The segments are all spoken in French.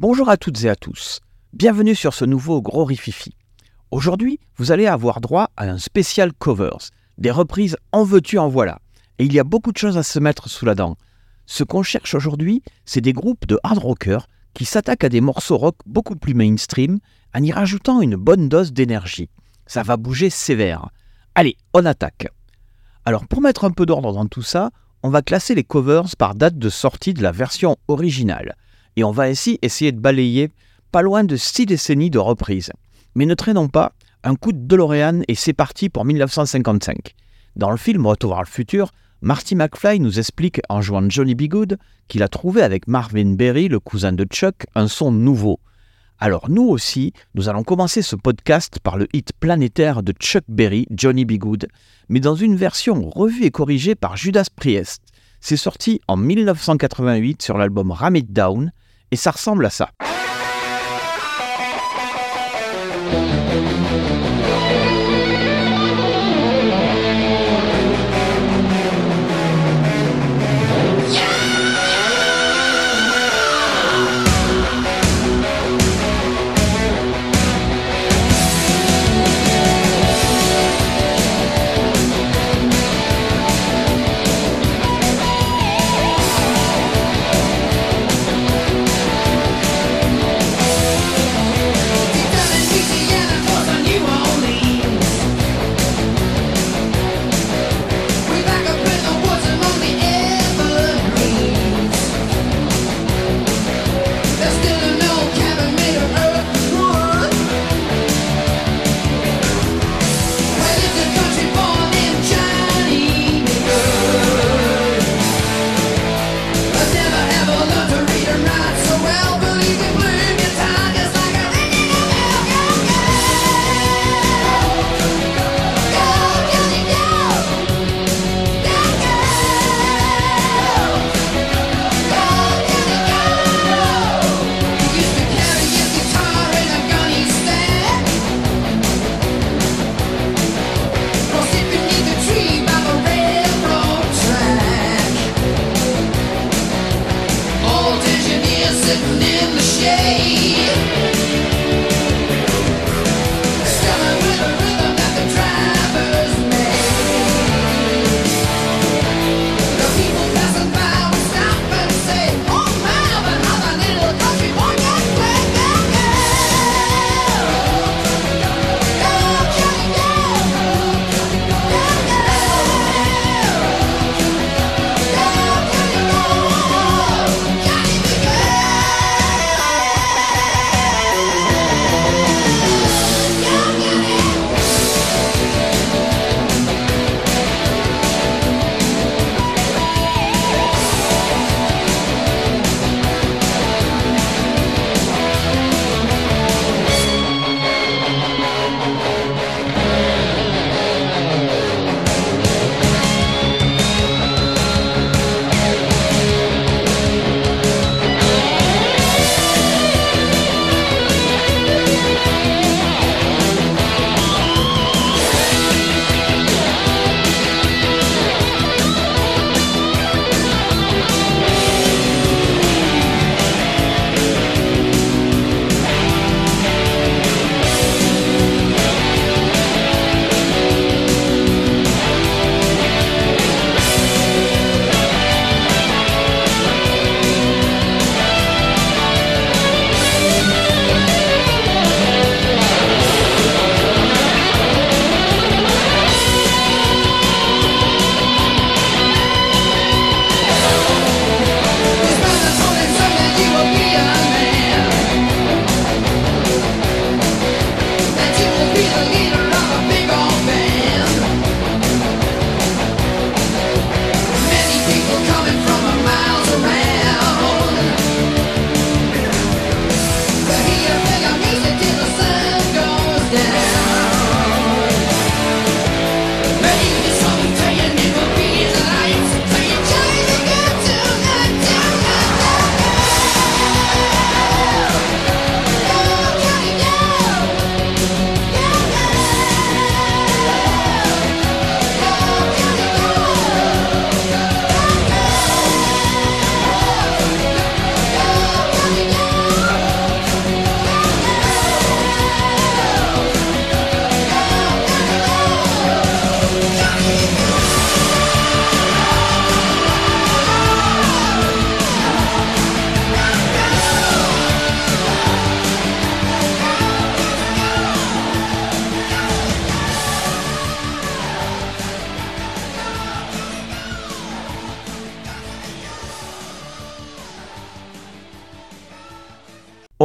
Bonjour à toutes et à tous. Bienvenue sur ce nouveau Gros Rififi. Aujourd'hui, vous allez avoir droit à un spécial covers, des reprises en veux-tu en voilà. Et il y a beaucoup de choses à se mettre sous la dent. Ce qu'on cherche aujourd'hui, c'est des groupes de hard rockers qui s'attaquent à des morceaux rock beaucoup plus mainstream en y rajoutant une bonne dose d'énergie. Ça va bouger sévère. Allez, on attaque. Alors pour mettre un peu d'ordre dans tout ça, on va classer les covers par date de sortie de la version originale et on va ainsi essayer de balayer pas loin de six décennies de reprises. Mais ne traînons pas, un coup de DeLorean et c'est parti pour 1955. Dans le film Retour vers le futur, Marty McFly nous explique en jouant Johnny B. Good qu'il a trouvé avec Marvin Berry, le cousin de Chuck, un son nouveau. Alors nous aussi, nous allons commencer ce podcast par le hit planétaire de Chuck Berry, Johnny B. Good, mais dans une version revue et corrigée par Judas Priest. C'est sorti en 1988 sur l'album Ram It Down, et ça ressemble à ça.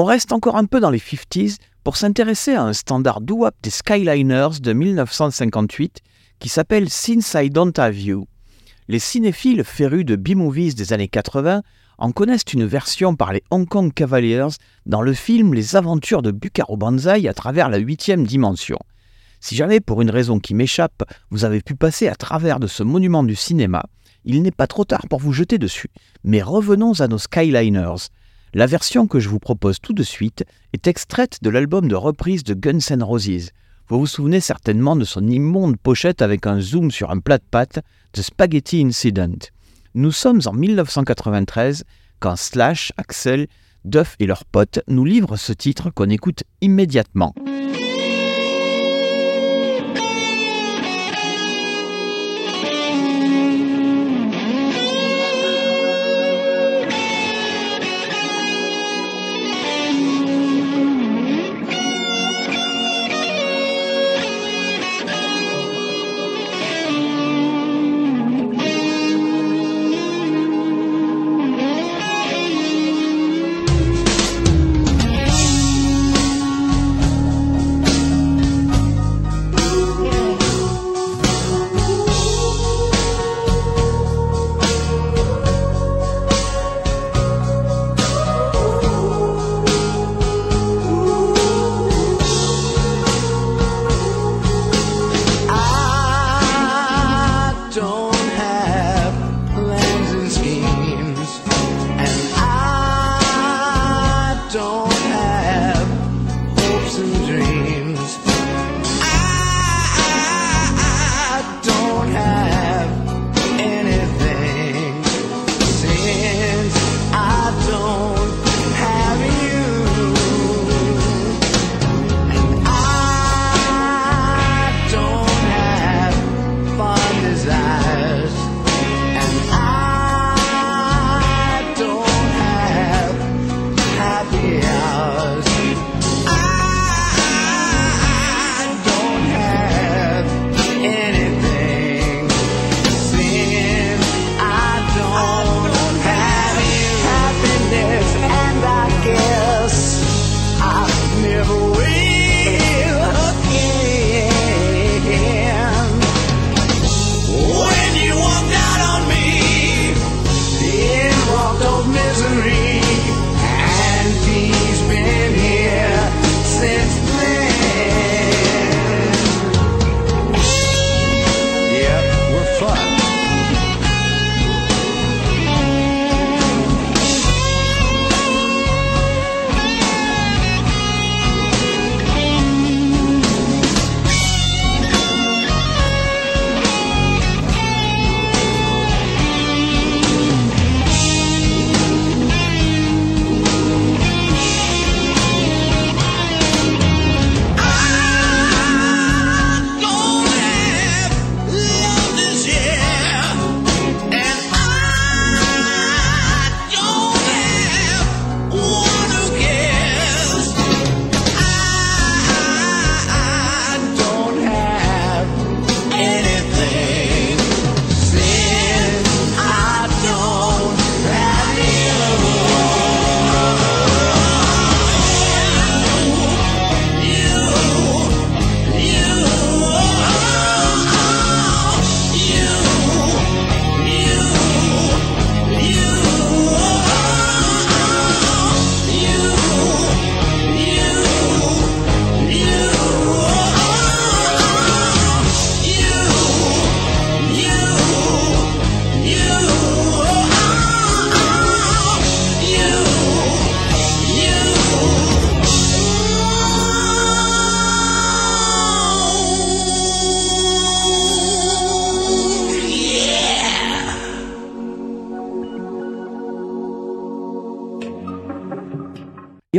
Reste encore un peu dans les 50s pour s'intéresser à un standard doo-wop des Skyliners de 1958 qui s'appelle Since I Don't Have You. Les cinéphiles férus de B-movies des années 80 en connaissent une version par les Hong Kong Cavaliers dans le film Les aventures de Bukaro Banzai à travers la huitième dimension. Si jamais, pour une raison qui m'échappe, vous avez pu passer à travers de ce monument du cinéma, il n'est pas trop tard pour vous jeter dessus. Mais revenons à nos Skyliners. La version que je vous propose tout de suite est extraite de l'album de reprise de Guns N' Roses. Vous vous souvenez certainement de son immonde pochette avec un zoom sur un plat de pâtes, The Spaghetti Incident. Nous sommes en 1993 quand Slash, Axel, Duff et leurs potes nous livrent ce titre qu'on écoute immédiatement.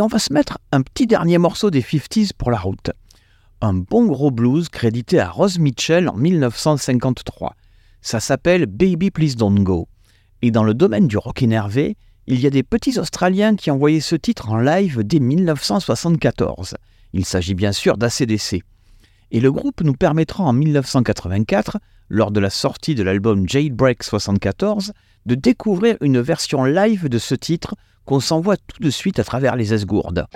Et on va se mettre un petit dernier morceau des 50s pour la route. Un bon gros blues crédité à Rose Mitchell en 1953. Ça s'appelle Baby Please Don't Go. Et dans le domaine du rock énervé, il y a des petits Australiens qui envoyaient ce titre en live dès 1974. Il s'agit bien sûr d'ACDC. Et le groupe nous permettra en 1984, lors de la sortie de l'album Jade Break 74, de découvrir une version live de ce titre qu'on s'envoie tout de suite à travers les esgourdes.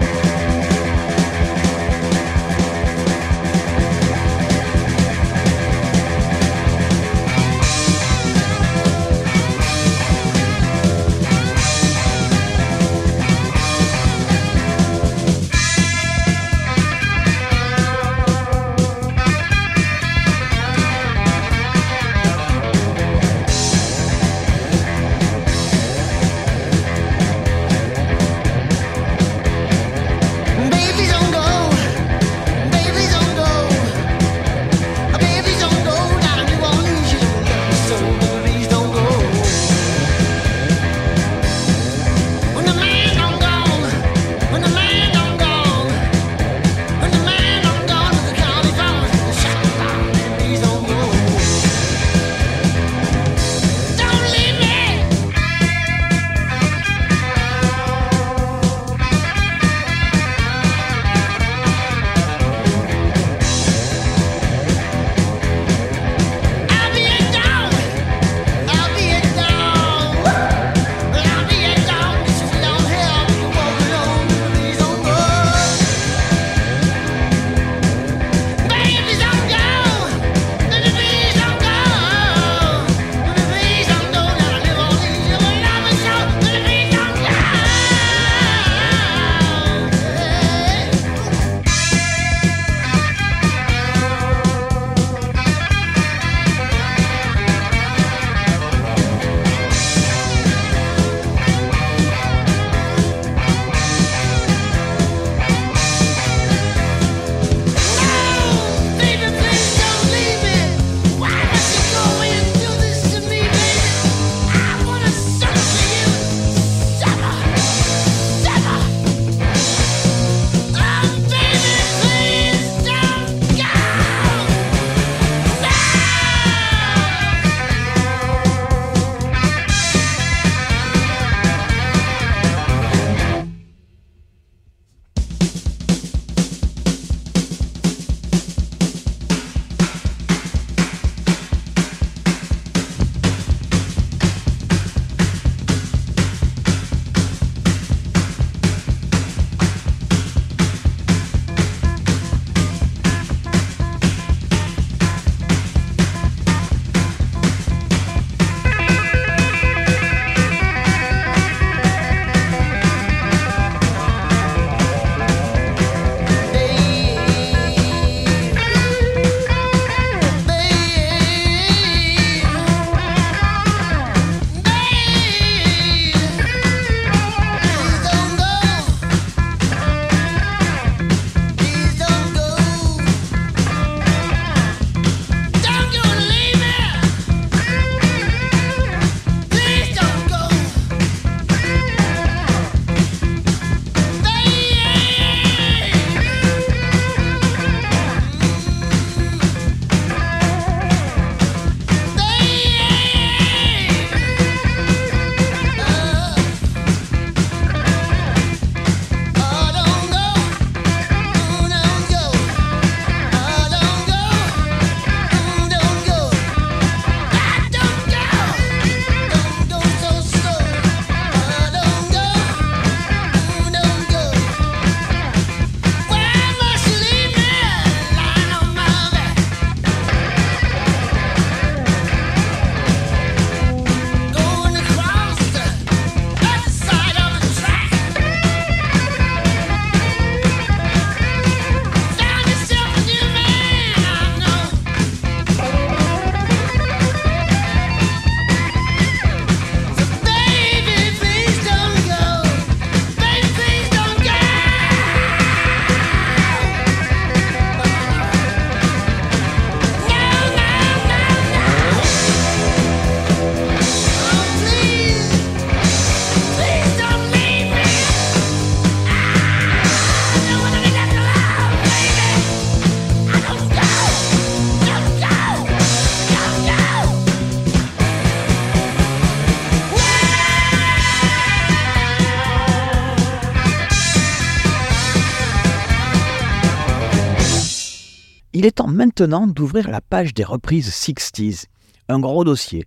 Il est temps maintenant d'ouvrir la page des reprises 60s. Un gros dossier.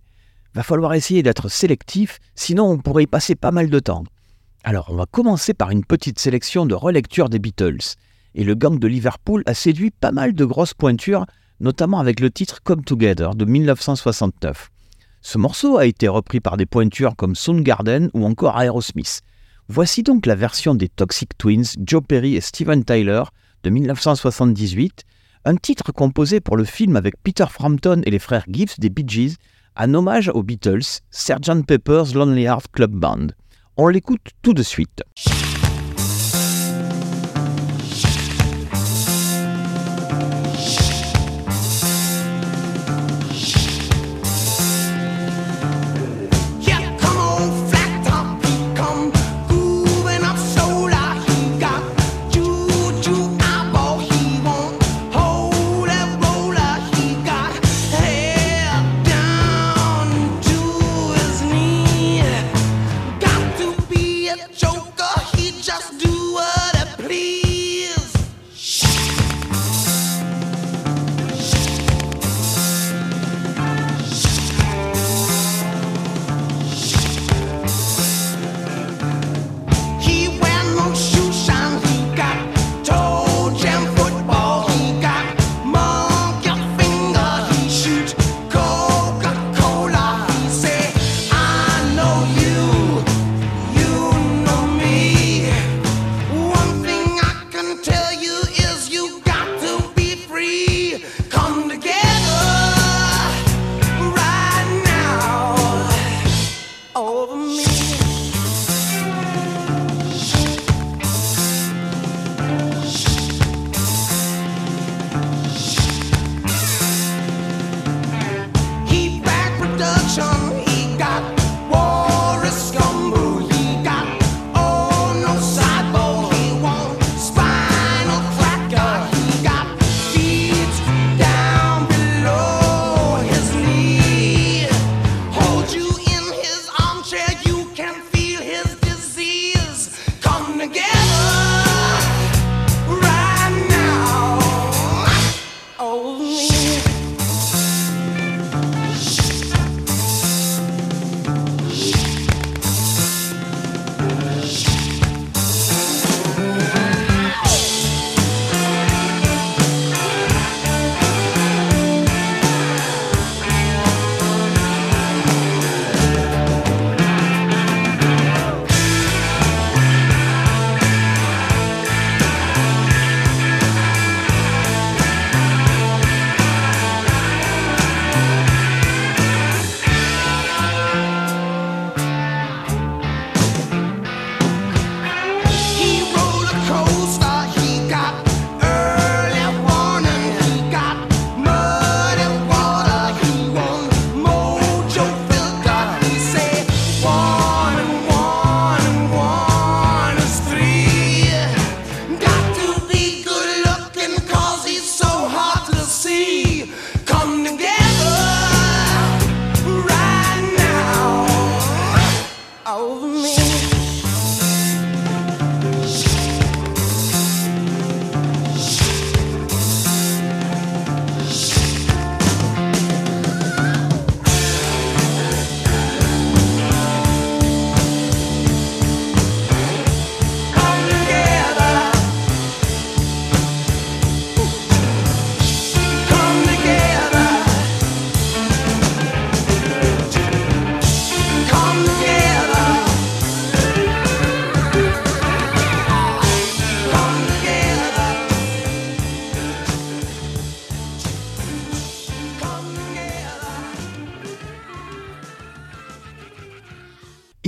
Va falloir essayer d'être sélectif, sinon on pourrait y passer pas mal de temps. Alors, on va commencer par une petite sélection de relectures des Beatles. Et le gang de Liverpool a séduit pas mal de grosses pointures, notamment avec le titre Come Together de 1969. Ce morceau a été repris par des pointures comme Soundgarden ou encore Aerosmith. Voici donc la version des Toxic Twins, Joe Perry et Steven Tyler de 1978, un titre composé pour le film avec Peter Frampton et les frères Gibbs des Bee Gees, un hommage aux Beatles, Sgt Pepper's Lonely Heart Club Band. On l'écoute tout de suite.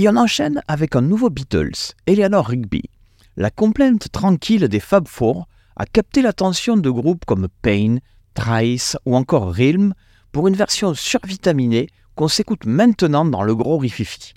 Et on enchaîne avec un nouveau Beatles, Eleanor Rigby. La complainte tranquille des Fab Four a capté l'attention de groupes comme Pain, Trice ou encore Realm pour une version survitaminée qu'on s'écoute maintenant dans le gros rififi.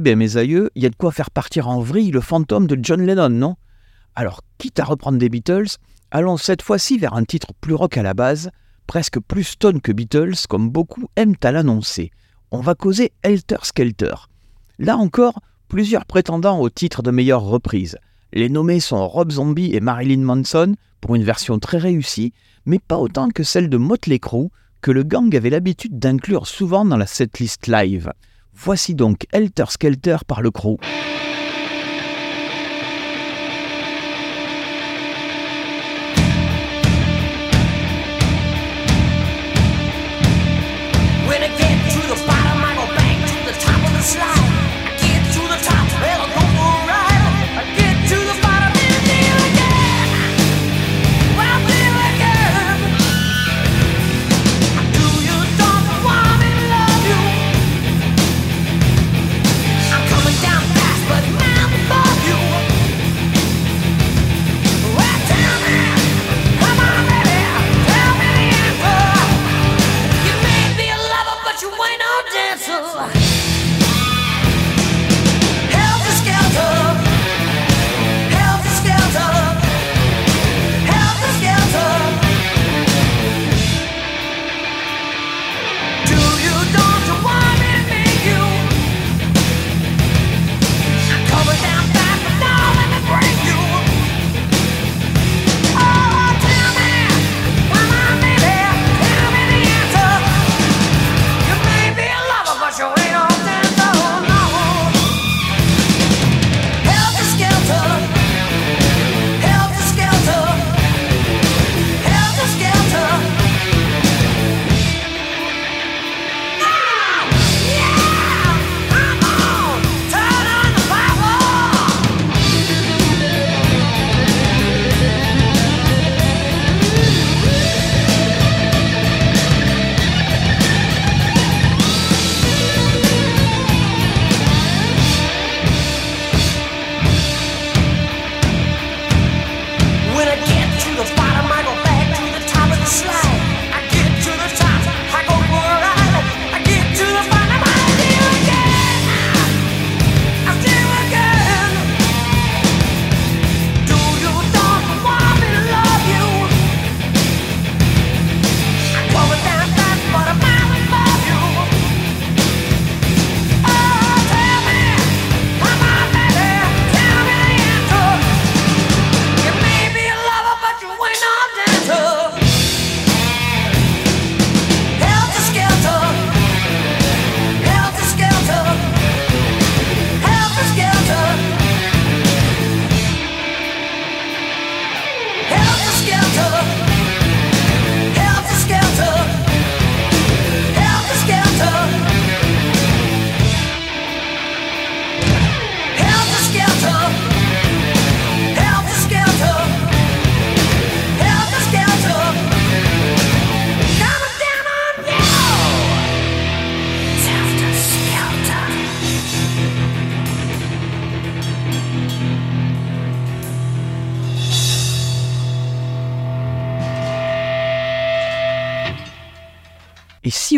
Bien, mes aïeux, il y a de quoi faire partir en vrille le fantôme de John Lennon, non? Alors, quitte à reprendre des Beatles, allons cette fois-ci vers un titre plus rock à la base, presque plus stone que Beatles, comme beaucoup aiment à l'annoncer. On va causer Helter Skelter. Là encore, plusieurs prétendants au titre de meilleure reprise. Les nommés sont Rob Zombie et Marilyn Manson pour une version très réussie, mais pas autant que celle de Motley Crue, que le gang avait l'habitude d'inclure souvent dans la setlist live. Voici donc Helter Skelter par le Crew.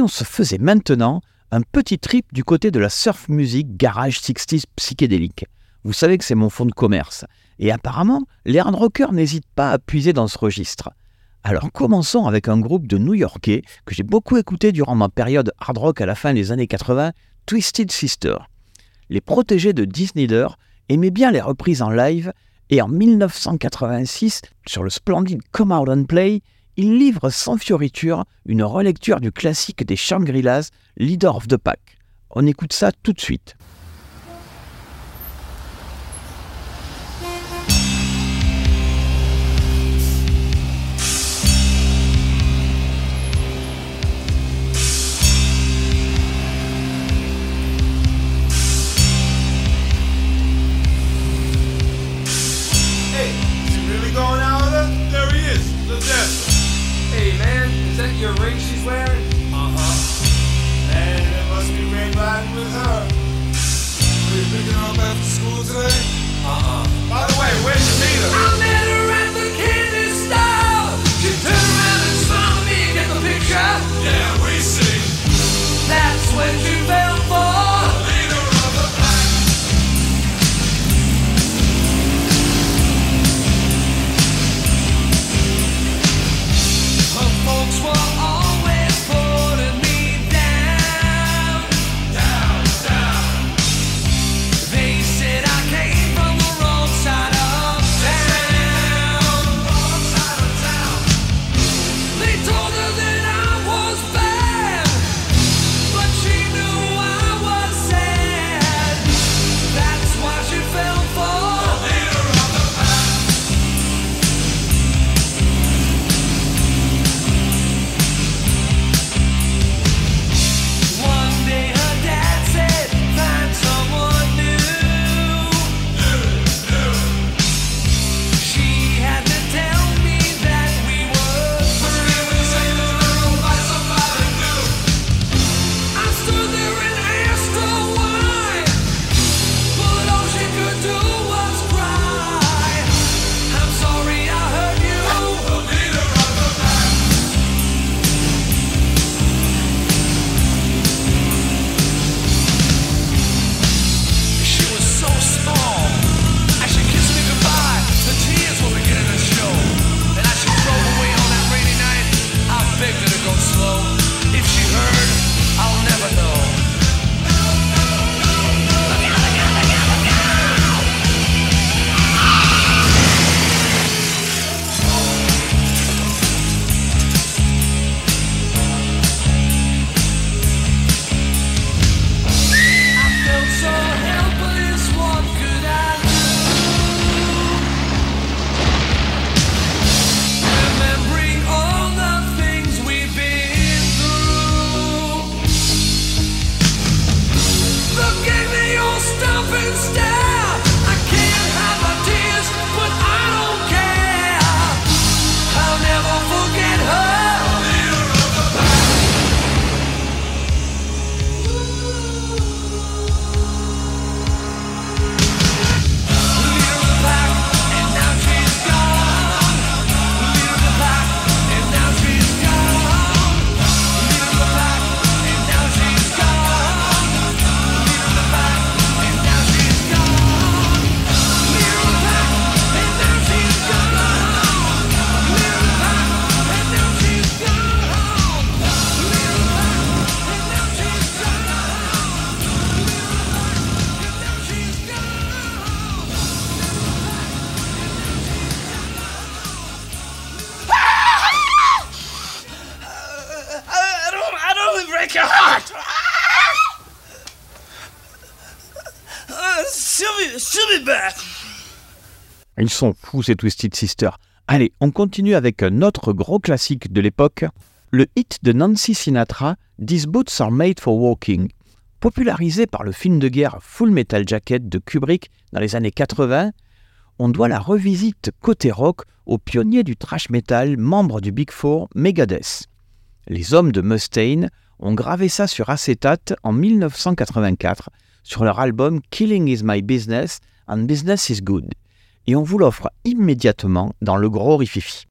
Se faisait maintenant un petit trip du côté de la surf music garage 60s psychédélique Vous savez que c'est mon fond de commerce. Et apparemment, les hard rockers n'hésitent pas à puiser dans ce registre. Alors commençons avec un groupe de New-Yorkais que j'ai beaucoup écouté durant ma période hard rock à la fin des années 80, Twisted Sister. Les protégés de Disney aimaient bien les reprises en live et en 1986, sur le splendide Come Out and Play, ils livrent sans fioriture une relecture du classique des Shangri-Las, Leader of the. On écoute ça tout de suite. Ces Twisted Sisters. Allez, on continue avec un autre gros classique de l'époque, le hit de Nancy Sinatra, These Boots Are Made for Walking. Popularisé par le film de guerre Full Metal Jacket de Kubrick dans les années 80, on doit la revisite côté rock aux pionniers du thrash metal, membre du Big Four, Megadeth. Les hommes de Mustaine ont gravé ça sur acétate en 1984 sur leur album Killing is My Business and Business is Good. Et on vous l'offre immédiatement dans le gros rififi.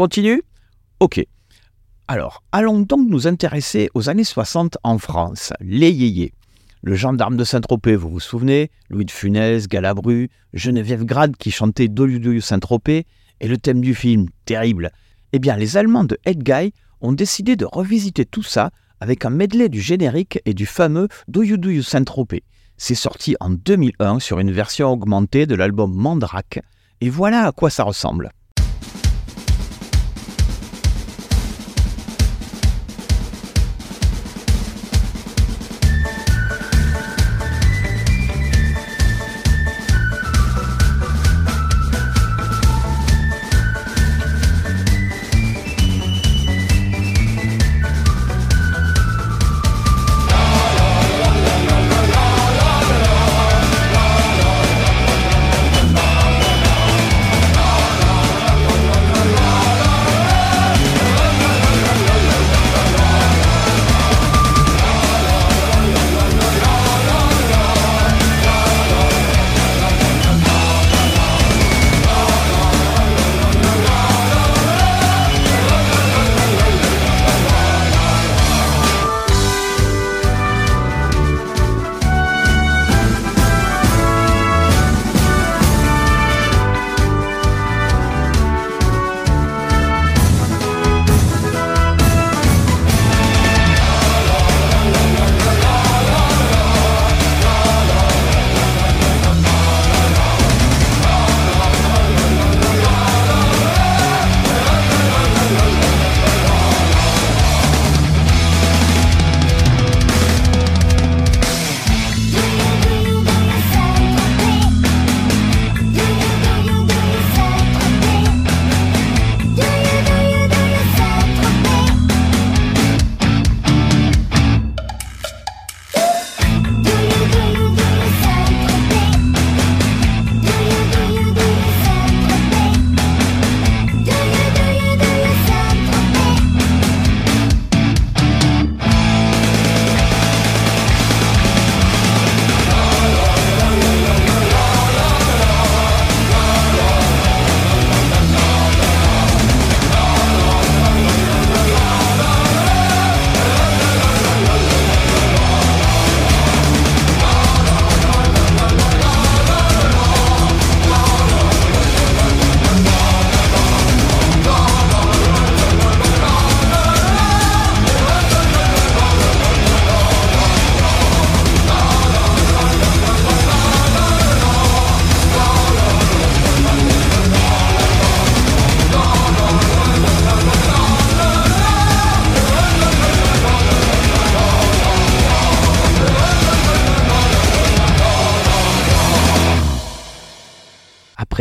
Continue Ok. Alors, allons donc nous intéresser aux années 60 en France, les yéyés. Le gendarme de Saint-Tropez, vous vous souvenez Louis de Funès, Galabru, Geneviève Grade qui chantait Doyu Saint-Tropez, et le thème du film, terrible. Eh bien, les Allemands de Head Guy ont décidé de revisiter tout ça avec un medley du générique et du fameux Doyu Doyu Saint-Tropez. C'est sorti en 2001 sur une version augmentée de l'album Mandrake, et voilà à quoi ça ressemble.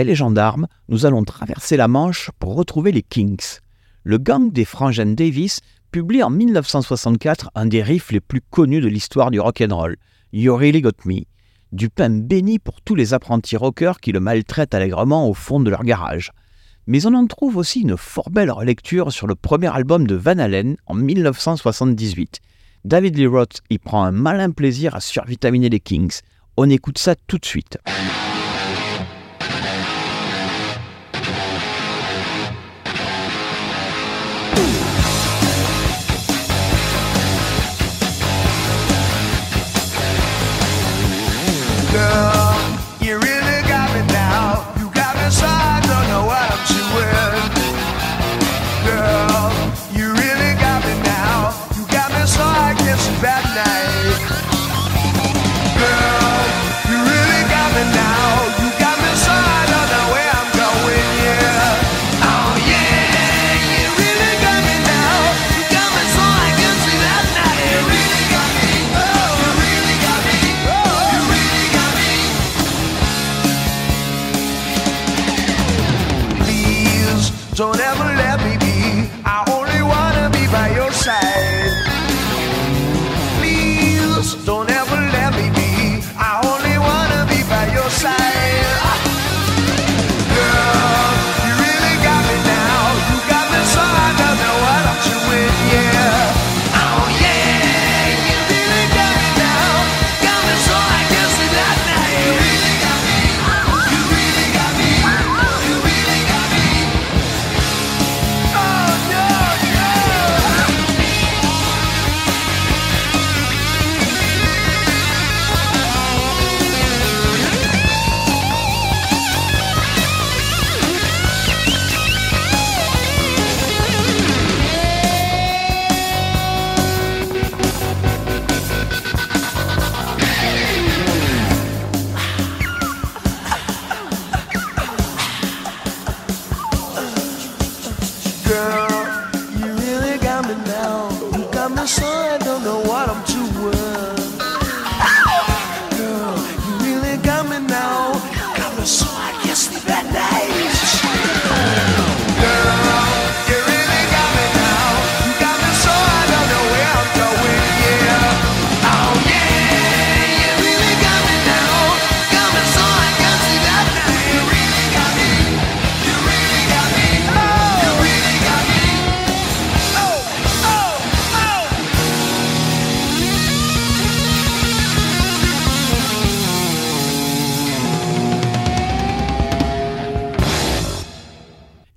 Les gendarmes, nous allons traverser la Manche pour retrouver les Kings. Le gang des frangins Davis publie en 1964 un des riffs les plus connus de l'histoire du rock'n'roll, You Really Got Me, du pain béni pour tous les apprentis rockers qui le maltraitent allègrement au fond de leur garage. Mais on en trouve aussi une fort belle relecture sur le premier album de Van Halen en 1978. David Lee Roth y prend un malin plaisir à survitaminer les Kings. On écoute ça tout de suite. Girl,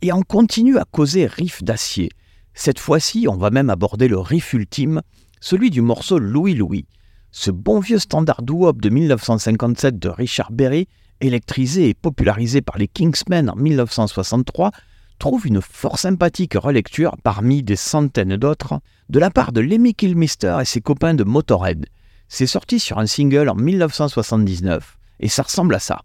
Et on continue à causer riff d'acier. Cette fois-ci, on va même aborder le riff ultime, celui du morceau Louis Louis. Ce bon vieux standard doo-wop de 1957 de Richard Berry, électrisé et popularisé par les Kingsmen en 1963, trouve une fort sympathique relecture parmi des centaines d'autres de la part de Lemmy Kilmister et ses copains de Motorhead. C'est sorti sur un single en 1979 et ça ressemble à ça.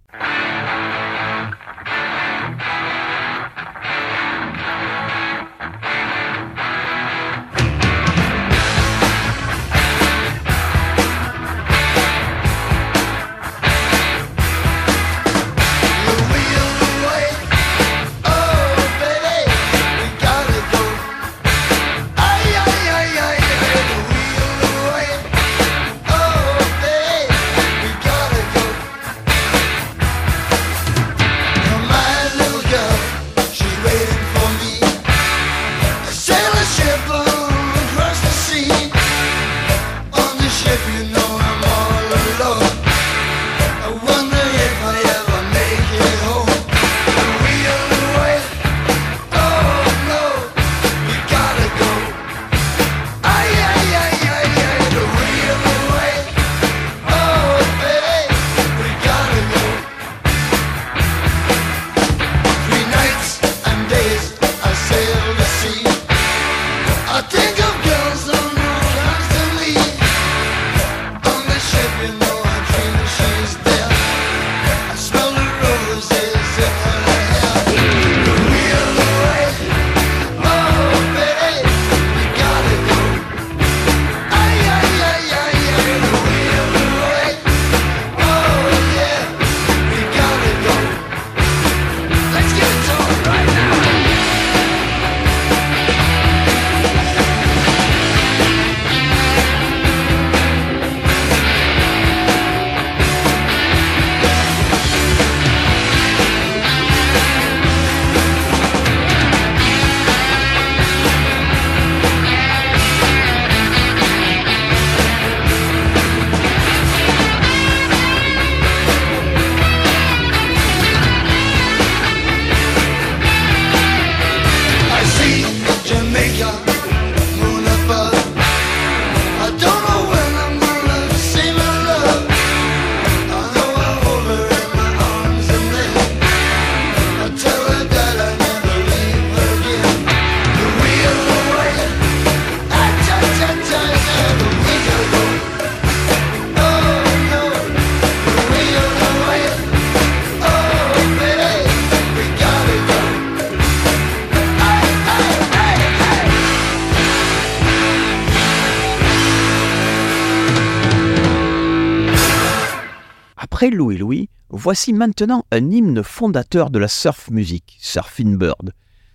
Voici maintenant un hymne fondateur de la surf music, Surfing Bird.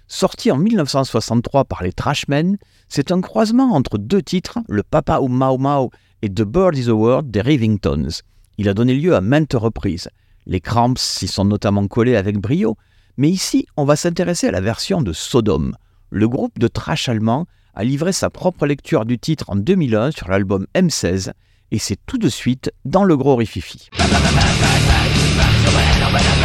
Sorti en 1963 par les Trashmen, c'est un croisement entre deux titres, le Papa ou Mau Mau et The Bird is a Word des Rivingtons. Il a donné lieu à maintes reprises. Les Cramps s'y sont notamment collés avec brio, mais ici, on va s'intéresser à la version de Sodom. Le groupe de trash allemand a livré sa propre lecture du titre en 2001 sur l'album M16, et c'est tout de suite dans le gros rififi. Vous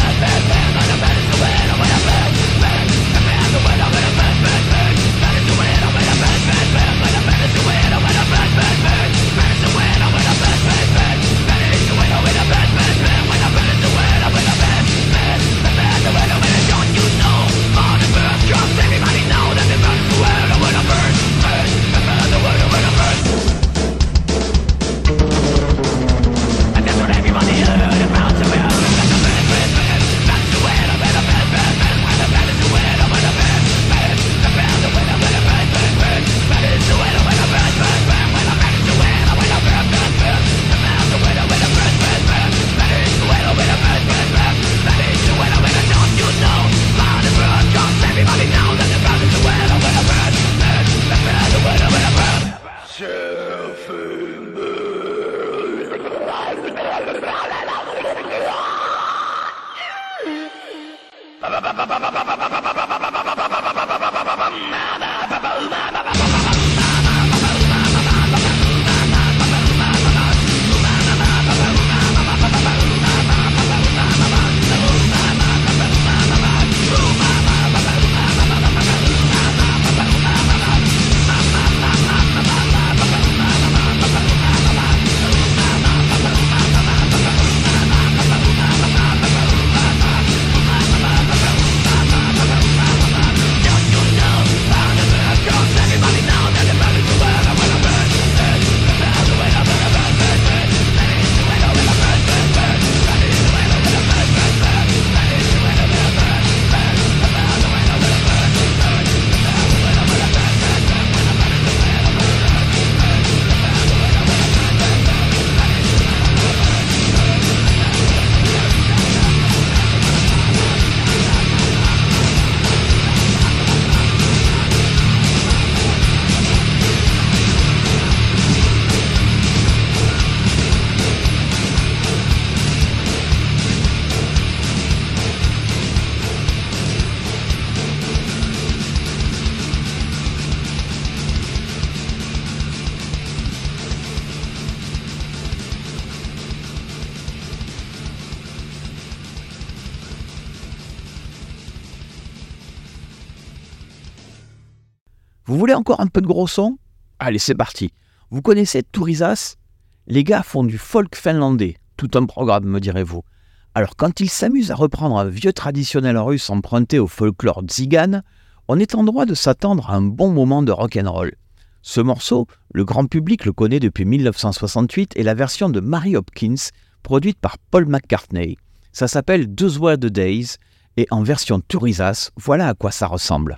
encore un peu de gros son Allez, c'est parti. Vous connaissez Tourisas? Les gars font du folk finlandais. Tout un programme, me direz-vous. Alors, quand ils s'amusent à reprendre un vieux traditionnel russe emprunté au folklore tzigane, on est en droit de s'attendre à un bon moment de rock'n'roll. Ce morceau, le grand public le connaît depuis 1968 et la version de Mary Hopkins, produite par Paul McCartney. Ça s'appelle Those Were the Days, et en version Tourisas, voilà à quoi ça ressemble.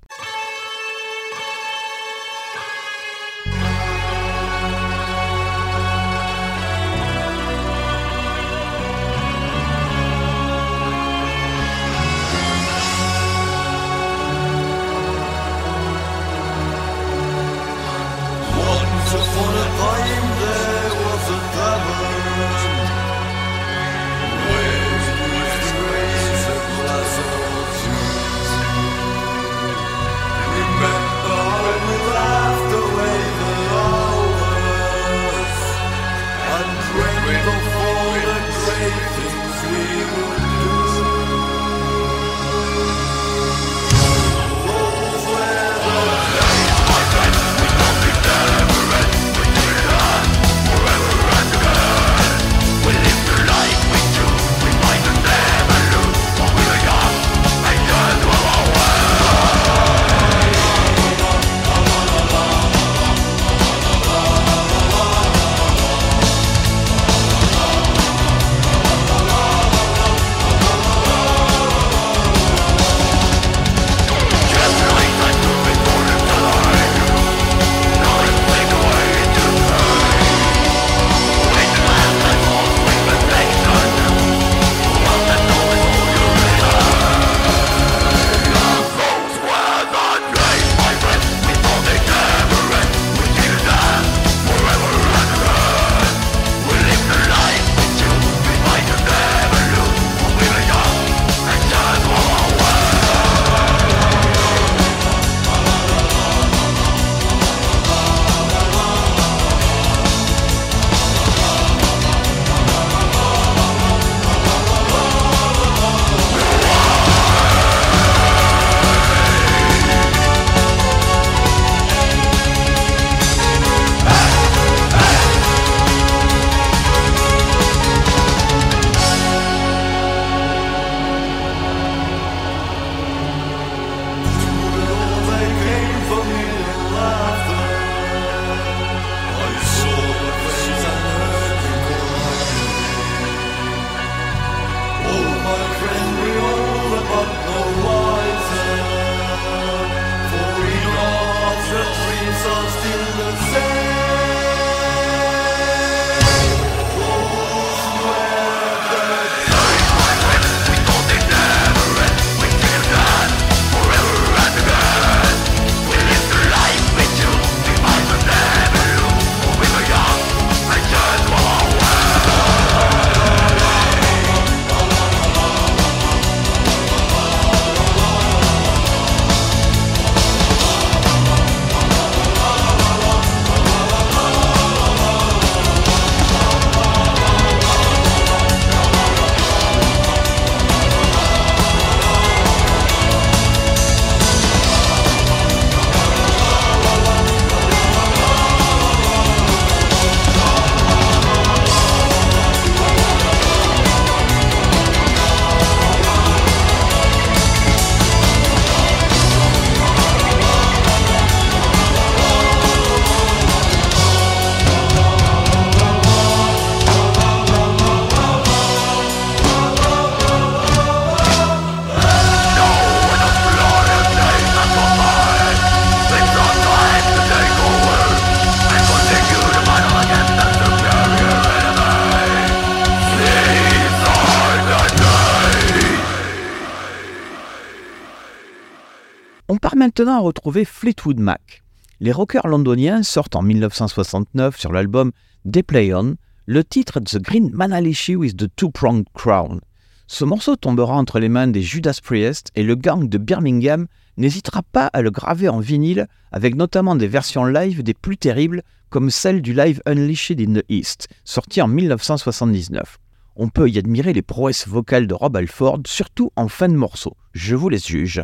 Maintenant à retrouver Fleetwood Mac. Les rockers londoniens sortent en 1969 sur l'album They Play On le titre The Green Manalishi with the Two-Pronged Crown. Ce morceau tombera entre les mains des Judas Priest et le gang de Birmingham n'hésitera pas à le graver en vinyle avec notamment des versions live des plus terribles comme celle du live Unleashed in the East, sorti en 1979. On peut y admirer les prouesses vocales de Rob Alford, surtout en fin de morceau. Je vous laisse juge.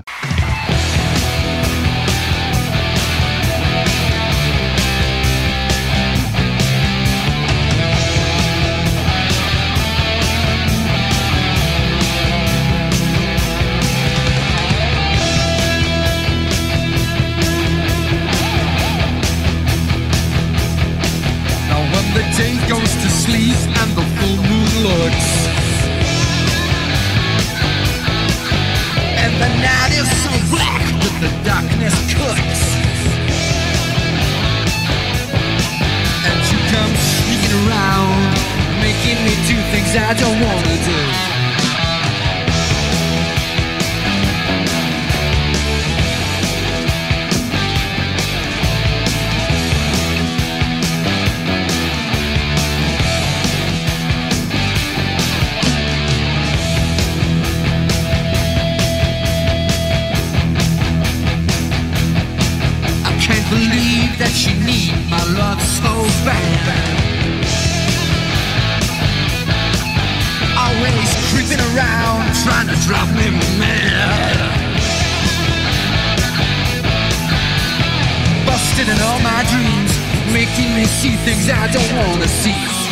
Day goes to sleep and the full moon looks. And the night is so black that the darkness cooks. And you come sneaking around Making me do things I don't wanna do that you need my love so bad. Always creeping around, trying to drive me mad. Busted in all my dreams, making me see things I don't wanna see.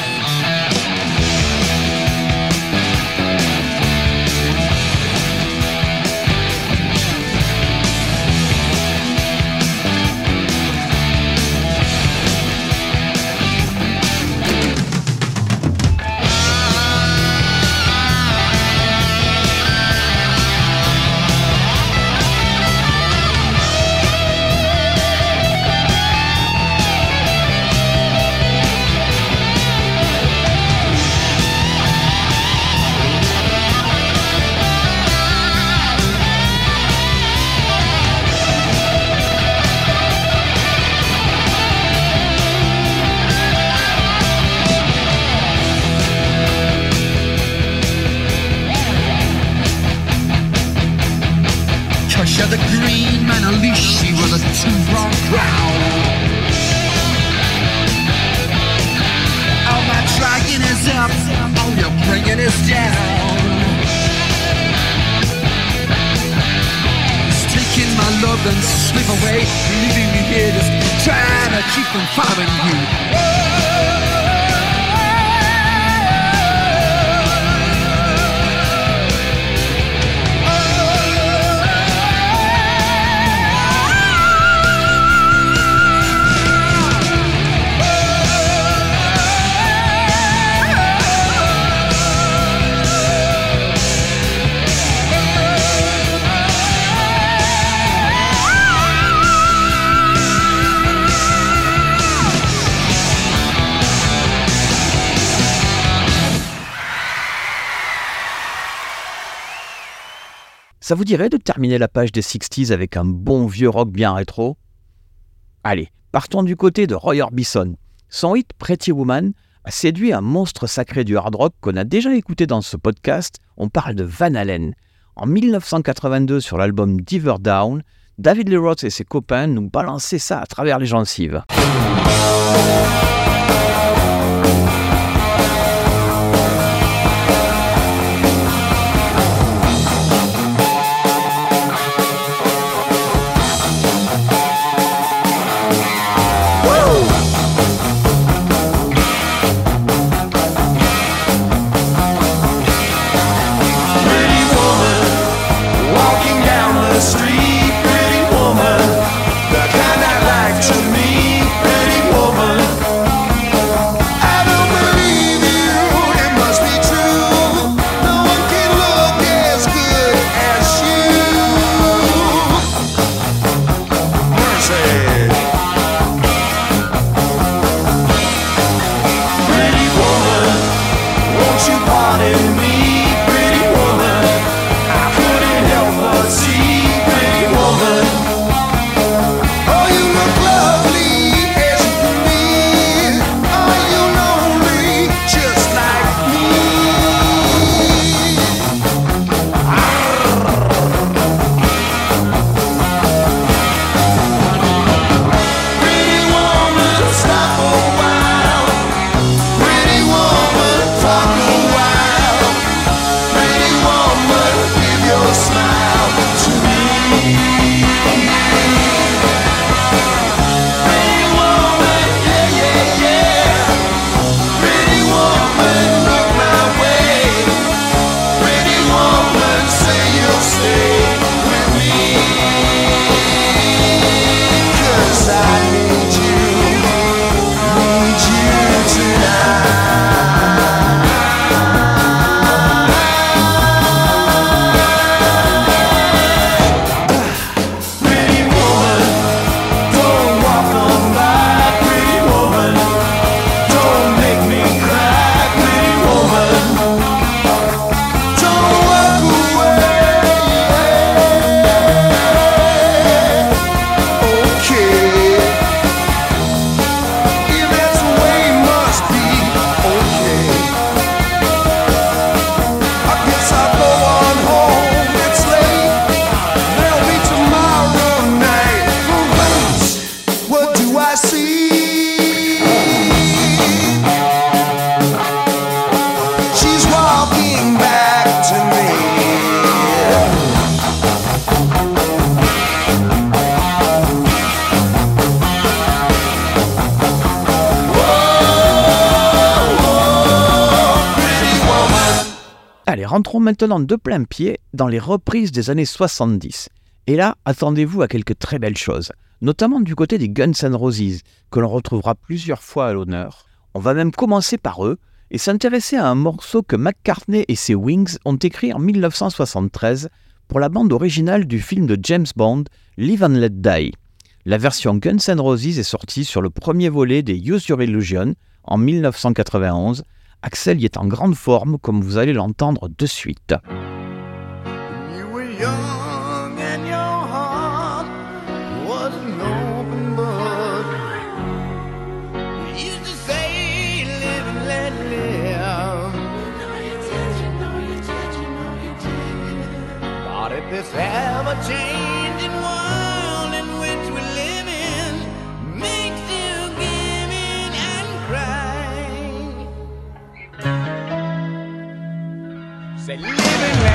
And slip away, leaving me here just trying to keep from following Ça vous dirait de terminer la page des 60s avec un bon vieux rock bien rétro? Allez, partons du côté de Roy Orbison. Son hit Pretty Woman a séduit un monstre sacré du hard rock qu'on a déjà écouté dans ce podcast. On parle de Van Halen. En 1982, sur l'album Diver Down, David Lee Roth et ses copains nous balançaient ça à travers les gencives. De plein pied dans les reprises des années 70. Et là, attendez-vous à quelques très belles choses, notamment du côté des Guns N' Roses, que l'on retrouvera plusieurs fois à l'honneur. On va même commencer par eux et s'intéresser à un morceau que McCartney et ses Wings ont écrit en 1973 pour la bande originale du film de James Bond, Live and Let Die. La version Guns N' Roses est sortie sur le premier volet des Use Your Illusion en 1991. Axel y est en grande forme, comme vous allez l'entendre de suite. Say, live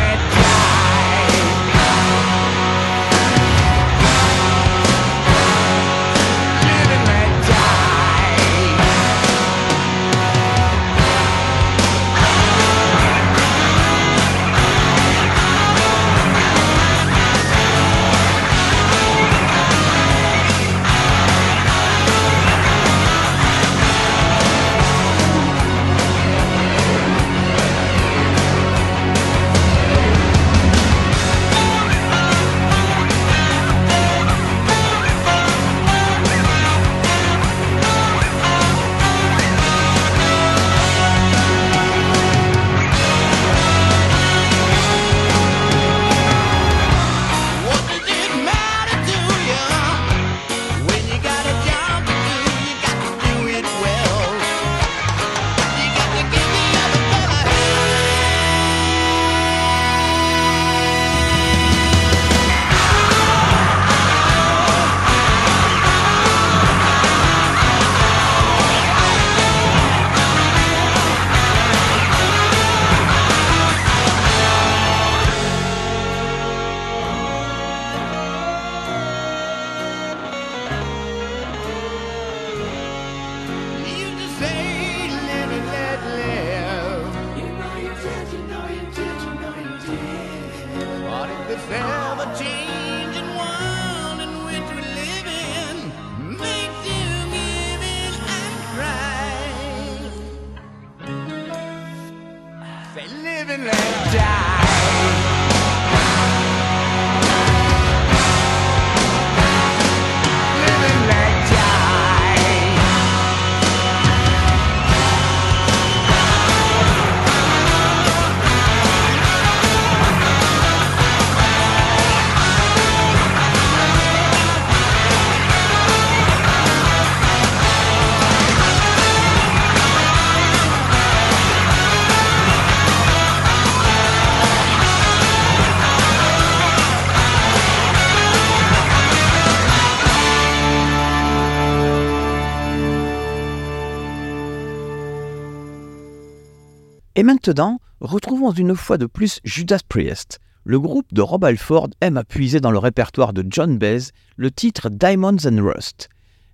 Et maintenant, retrouvons une fois de plus Judas Priest. Le groupe de Rob Alford aime à puiser dans le répertoire de John Baez le titre Diamonds and Rust.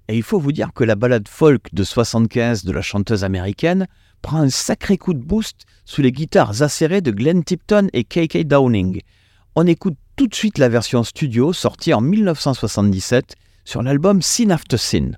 Et il faut vous dire que la ballade folk de 75 de la chanteuse américaine prend un sacré coup de boost sous les guitares acérées de Glenn Tipton et KK Downing. On écoute tout de suite la version studio sortie en 1977 sur l'album Sin After Sin.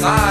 passar.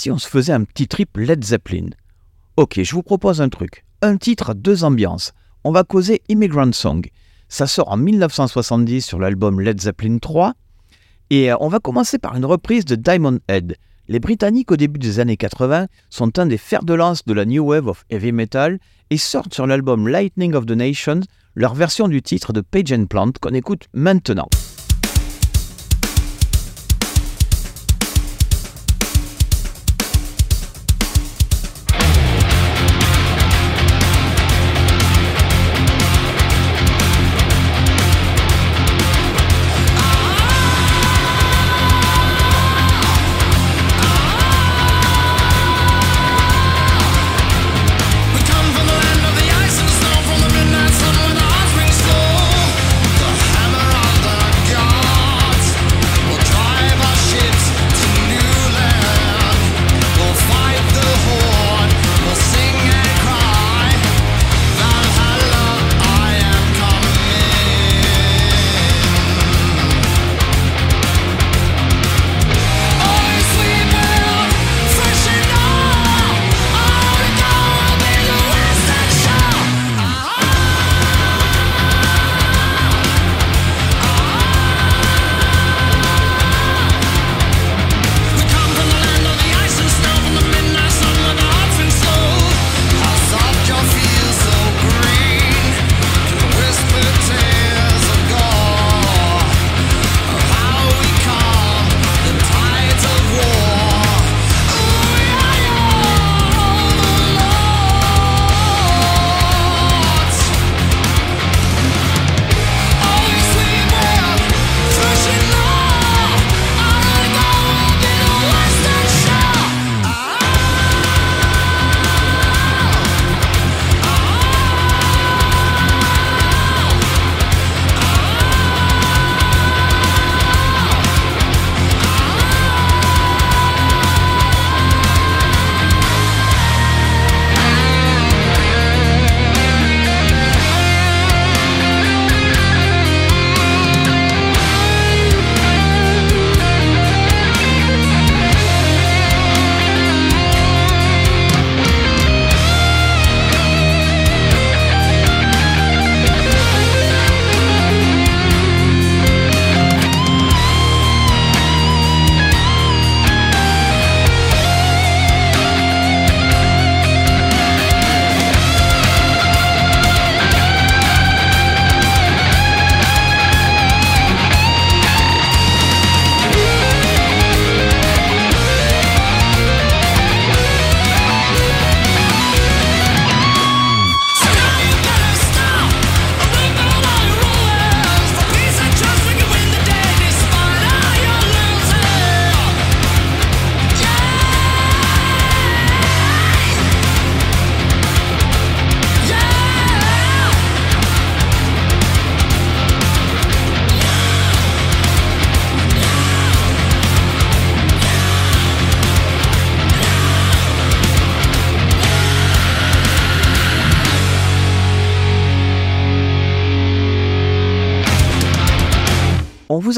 Si on se faisait un petit trip Led Zeppelin Ok, je vous propose un truc. Un titre, deux ambiances. On va causer Immigrant Song. Ça sort en 1970 sur l'album Led Zeppelin 3. Et euh, on va commencer par une reprise de Diamond Head. Les Britanniques au début des années 80 sont un des fers de lance de la New Wave of Heavy Metal et sortent sur l'album Lightning of the Nations leur version du titre de Page Plant qu'on écoute maintenant.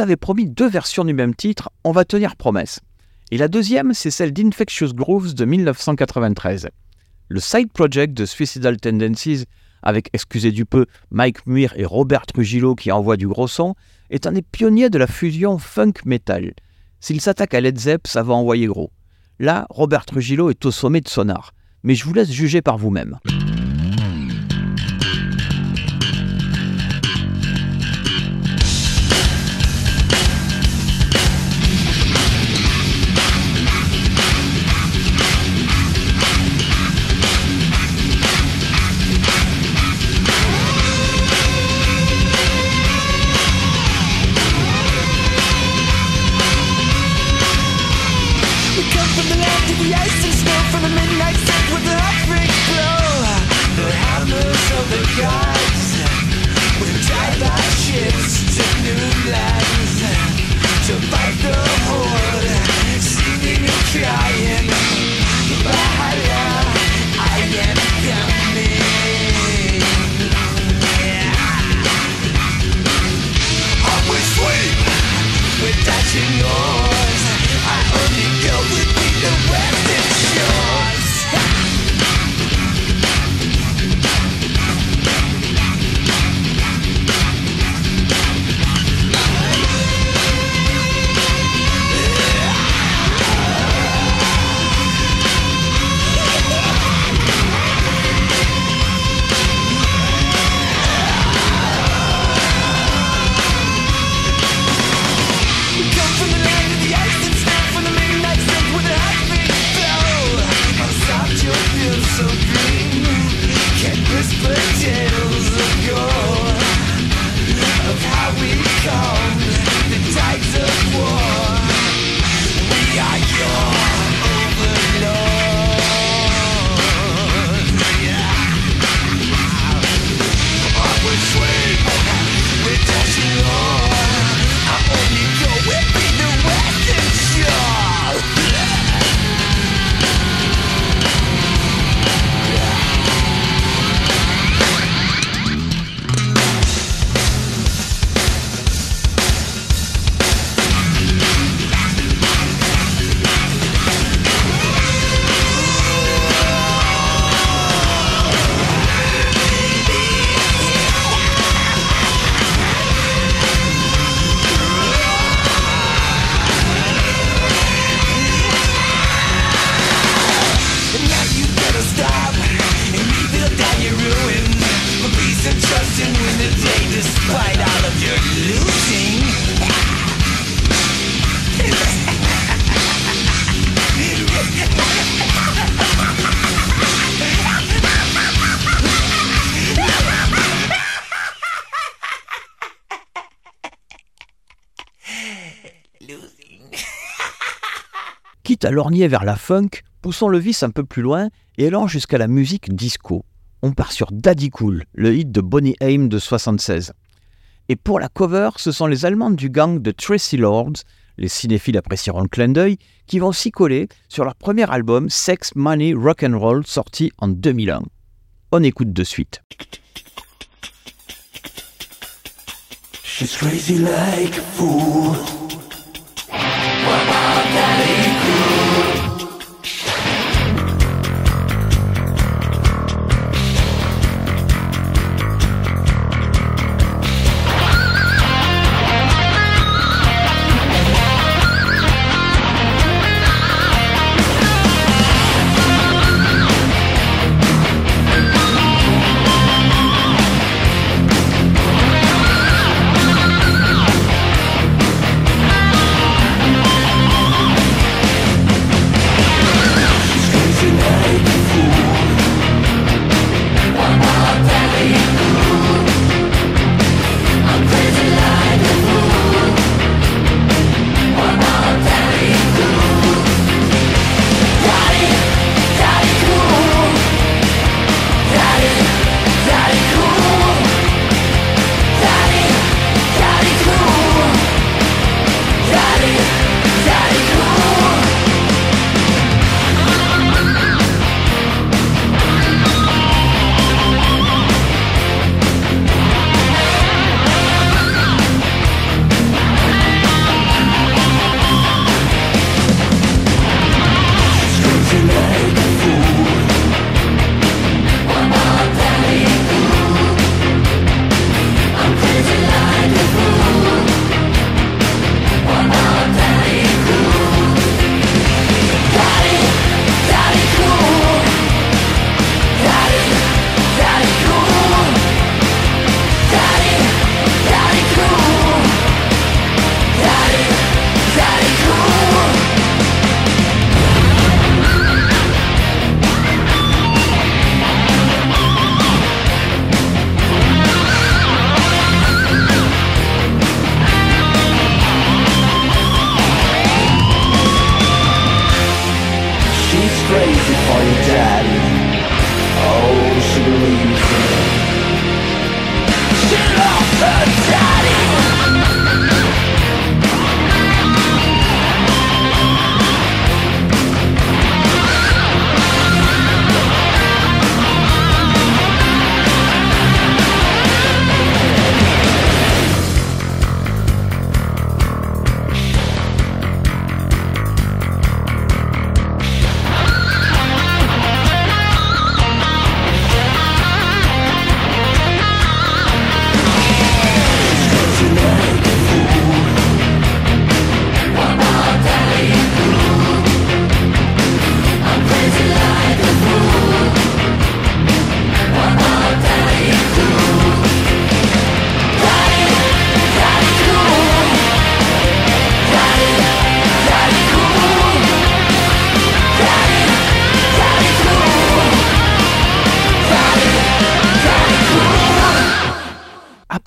Avait promis deux versions du même titre, on va tenir promesse. Et la deuxième, c'est celle d'Infectious Grooves de 1993. Le side project de Suicidal Tendencies, avec, excusez du peu, Mike Muir et Robert Trujillo qui envoient du gros son, est un des pionniers de la fusion funk-metal. S'il s'attaque à Led Zepp, ça va envoyer gros. Là, Robert Trujillo est au sommet de son art. Mais je vous laisse juger par vous-même. Lorgner vers la funk, poussons le vice un peu plus loin et allons jusqu'à la musique disco. On part sur Daddy Cool, le hit de Bonnie Aim de 76. Et pour la cover, ce sont les Allemandes du gang de Tracy Lords, les cinéphiles apprécieront le clin d'œil, qui vont s'y coller sur leur premier album Sex, Money, Rock and Roll sorti en 2001. On écoute de suite. She's crazy like a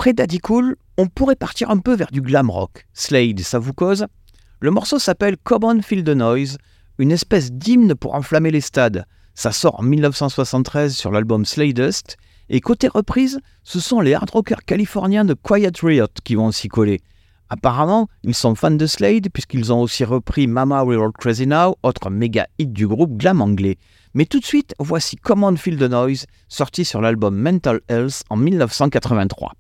Après Daddy Cool, on pourrait partir un peu vers du glam rock. Slade, ça vous cause? Le morceau s'appelle Come on Feel the Noise, une espèce d'hymne pour enflammer les stades. Ça sort en 1973 sur l'album Sladest, et côté reprise, ce sont les hard rockers californiens de Quiet Riot qui vont s'y coller. Apparemment, ils sont fans de Slade puisqu'ils ont aussi repris Mama We're All Crazy Now, autre méga hit du groupe glam anglais. Mais tout de suite, voici Come on Feel the Noise, sorti sur l'album Mental Health en 1983.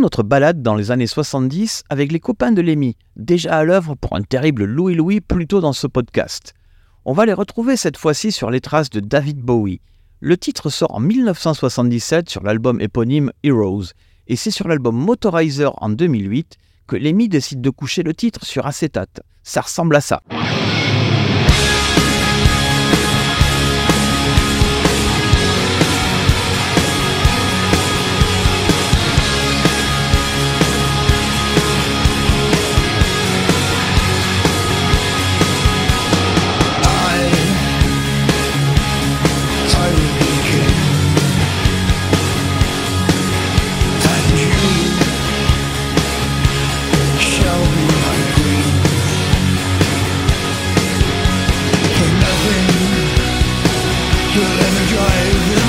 Notre balade dans les années 70 avec les copains de Lemmy, déjà à l'œuvre pour un terrible Louis Louis plus tôt dans ce podcast. On va les retrouver cette fois-ci sur les traces de David Bowie. Le titre sort en 1977 sur l'album éponyme Heroes, et c'est sur l'album Motorizer en 2008 que Lemmy décide de coucher le titre sur acétate. Ça ressemble à ça. drive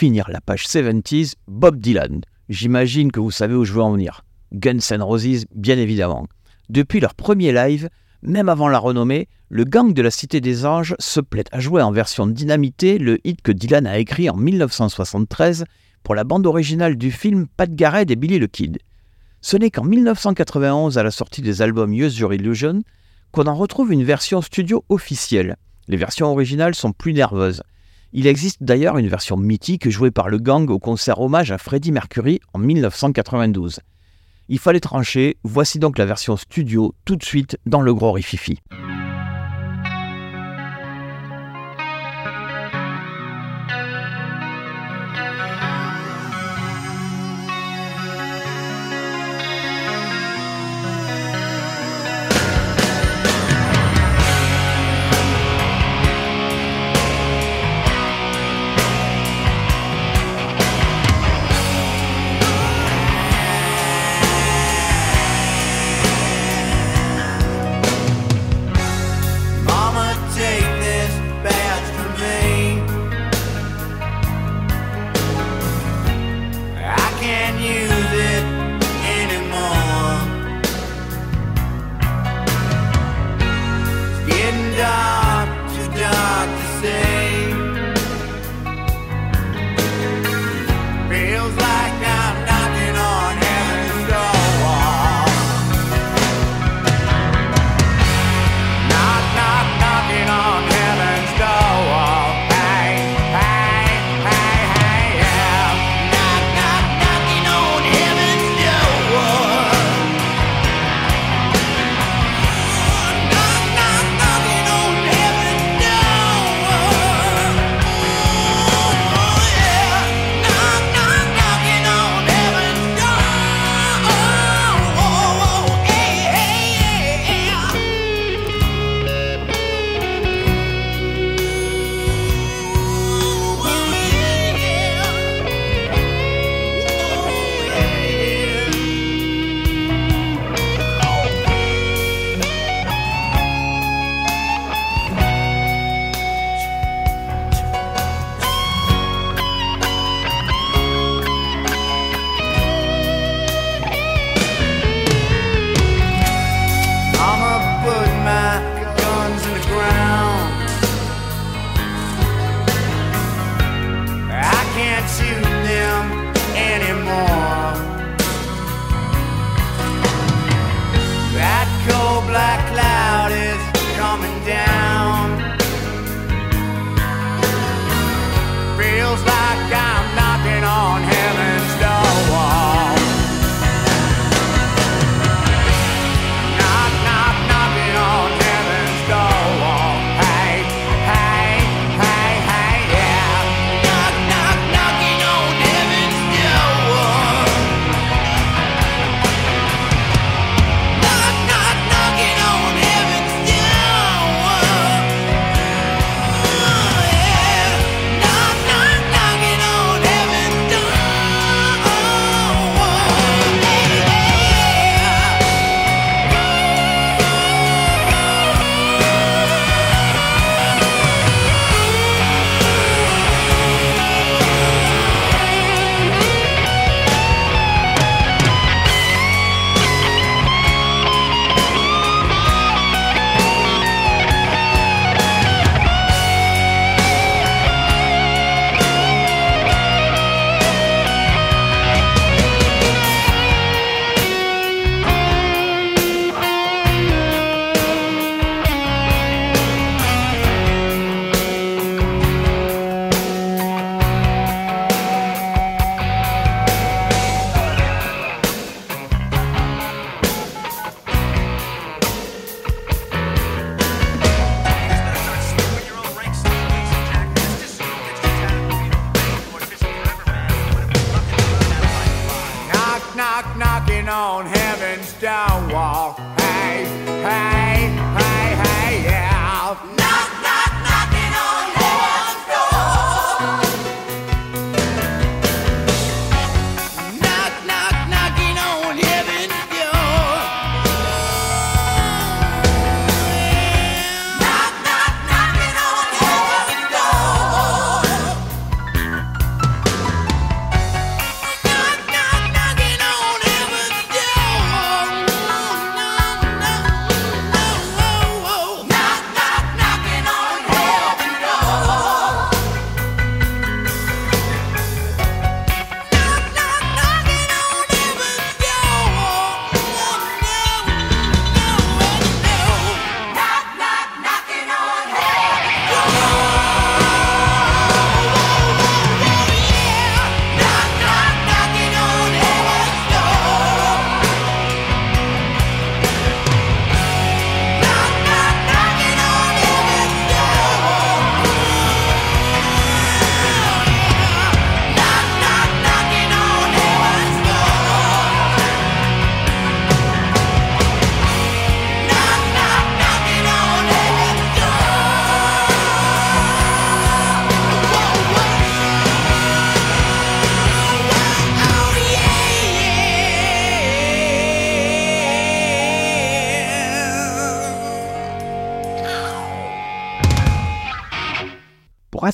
finir la page 70s, Bob Dylan. J'imagine que vous savez où je veux en venir. Guns N' Roses bien évidemment. Depuis leur premier live, même avant la renommée, le gang de la Cité des Anges se plaît à jouer en version dynamitée le hit que Dylan a écrit en 1973 pour la bande originale du film Pat Garrett et Billy the Kid. Ce n'est qu'en 1991, à la sortie des albums Use Your Illusion, qu'on en retrouve une version studio officielle. Les versions originales sont plus nerveuses. Il existe d'ailleurs une version mythique jouée par le gang au concert hommage à Freddie Mercury en 1992. Il fallait trancher, voici donc la version studio tout de suite dans le gros rififi.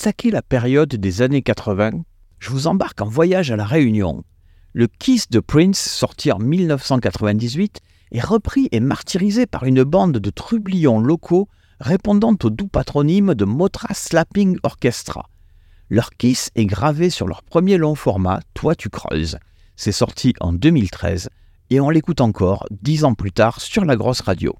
Attaquer la période des années 80, je vous embarque en voyage à La Réunion. Le Kiss de Prince, sorti en 1998, est repris et martyrisé par une bande de trublions locaux répondant au doux patronyme de Motra Slapping Orchestra. Leur Kiss est gravé sur leur premier long format, Toi tu creuses. C'est sorti en 2013 et on l'écoute encore dix ans plus tard sur la grosse radio.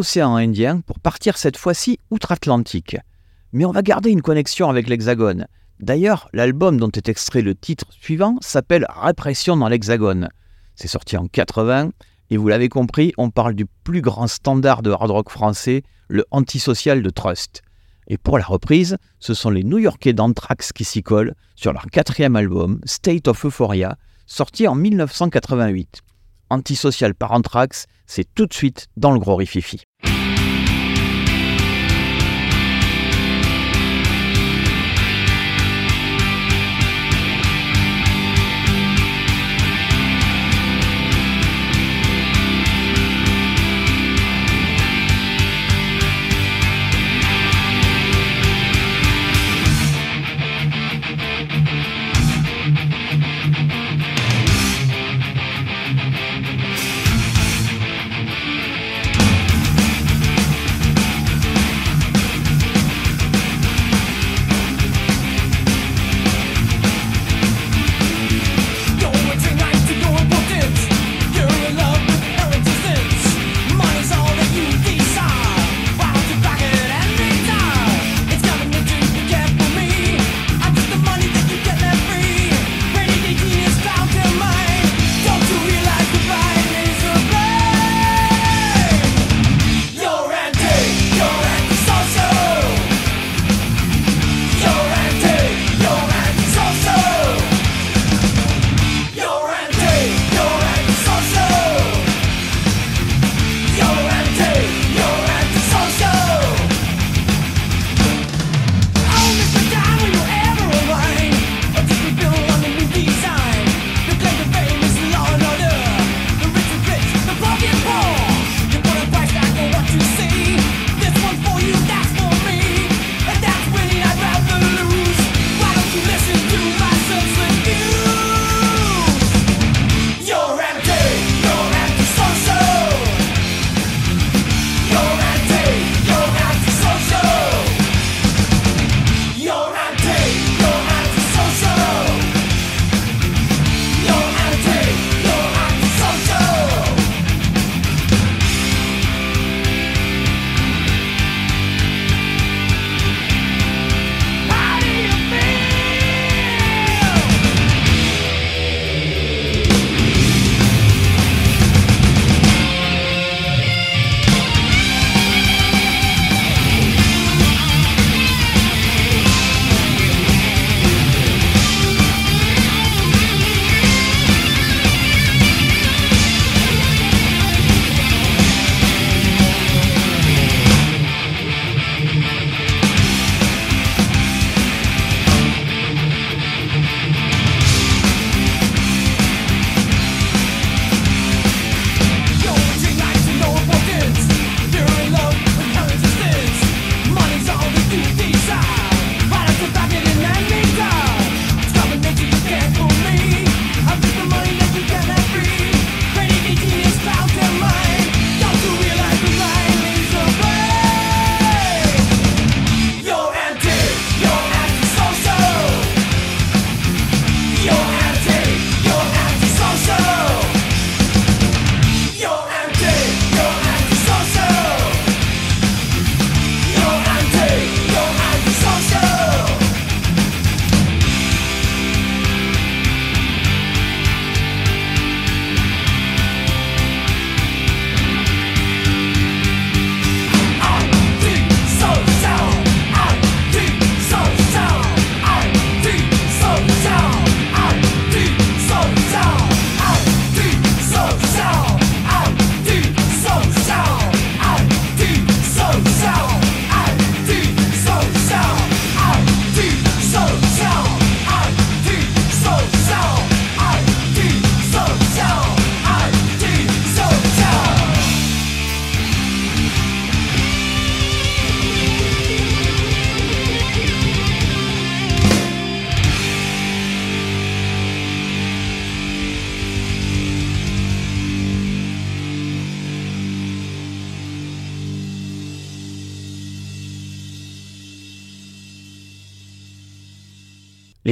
L'océan Indien pour partir cette fois-ci outre-Atlantique. Mais on va garder une connexion avec l'Hexagone. D'ailleurs, l'album dont est extrait le titre suivant s'appelle Répression dans l'Hexagone. C'est sorti en 80 et vous l'avez compris, on parle du plus grand standard de hard rock français, le antisocial de Trust. Et pour la reprise, ce sont les New-Yorkais d'Anthrax qui s'y collent sur leur quatrième album, State of Euphoria, sorti en 1988. Antisocial par Anthrax, c'est tout de suite dans le gros rififi.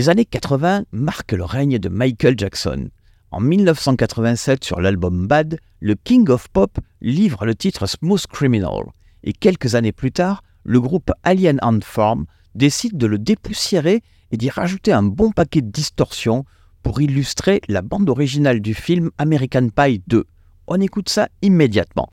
Les années 80 marquent le règne de Michael Jackson. En 1987, sur l'album Bad, le King of Pop livre le titre Smooth Criminal. Et quelques années plus tard, le groupe Alien Ant Farm décide de le dépoussiérer et d'y rajouter un bon paquet de distorsions pour illustrer la bande originale du film American Pie 2. On écoute ça immédiatement.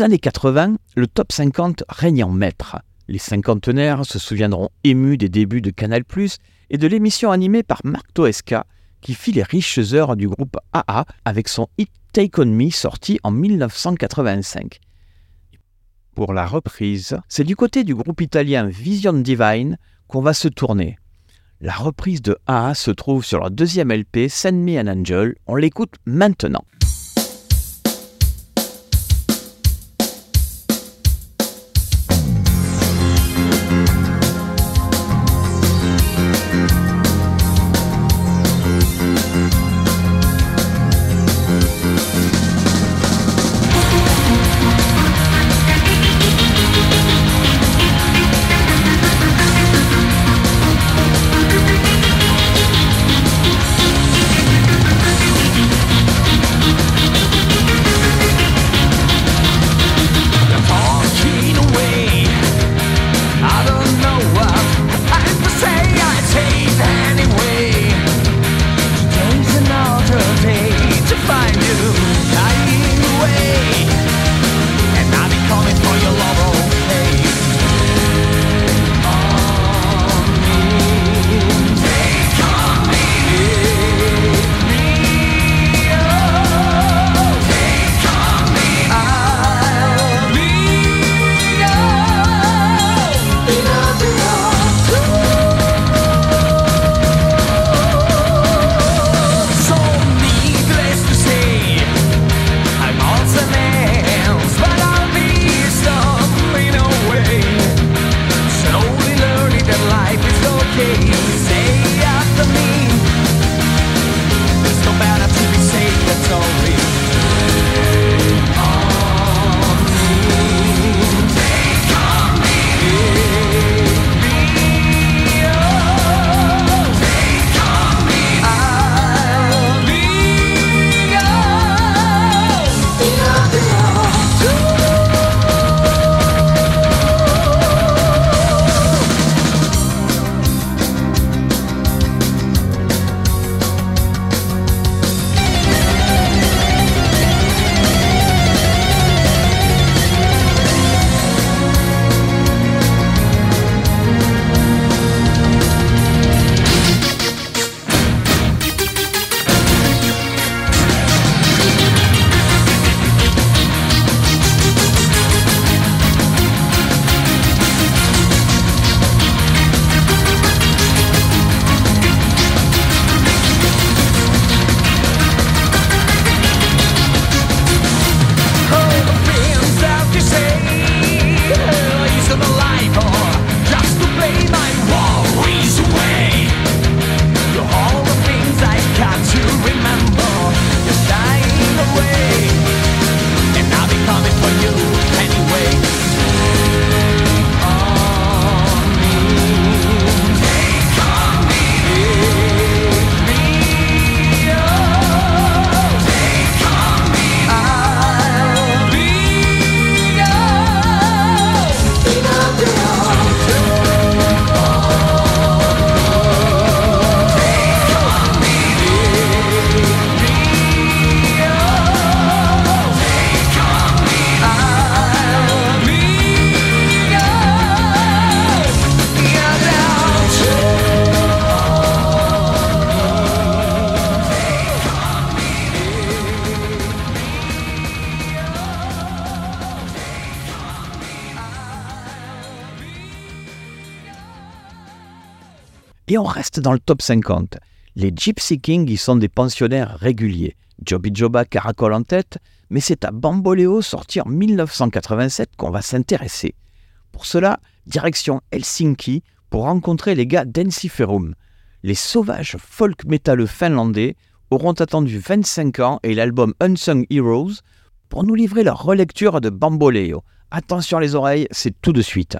les années 80, le top 50 règne en maître. Les cinquantenaires se souviendront émus des débuts de Canal+, et de l'émission animée par Marc Toesca, qui fit les riches heures du groupe AA avec son hit Take On Me sorti en 1985. Pour la reprise, c'est du côté du groupe italien Vision Divine qu'on va se tourner. La reprise de AA se trouve sur leur deuxième LP Send Me an Angel, on l'écoute maintenant. Et on reste dans le top 50. Les Gypsy Kings y sont des pensionnaires réguliers. Joby Joba caracole en tête, mais c'est à Bamboléo sorti en 1987 qu'on va s'intéresser. Pour cela, direction Helsinki pour rencontrer les gars d'Ensiferum. Les sauvages folk métalleux finlandais auront attendu 25 ans et l'album Unsung Heroes pour nous livrer leur relecture de Bamboléo. Attention les oreilles, c'est tout de suite.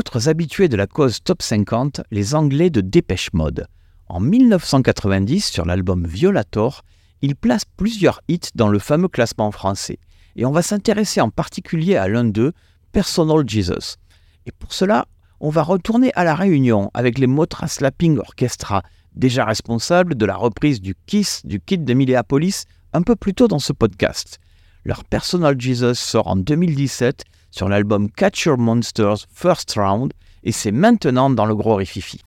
Autres habitués de la cause Top 50, les Anglais de Dépêche Mode. En 1990, sur l'album Violator, ils placent plusieurs hits dans le fameux classement français. Et on va s'intéresser en particulier à l'un d'eux, Personal Jesus. Et pour cela, on va retourner à la Réunion avec les Motra Slapping Orchestra, déjà responsables de la reprise du Kiss du Kid de Minneapolis un peu plus tôt dans ce podcast. Leur Personal Jesus sort en 2017 sur l'album Catch Your Monsters First Round et c'est maintenant dans le gros rififi.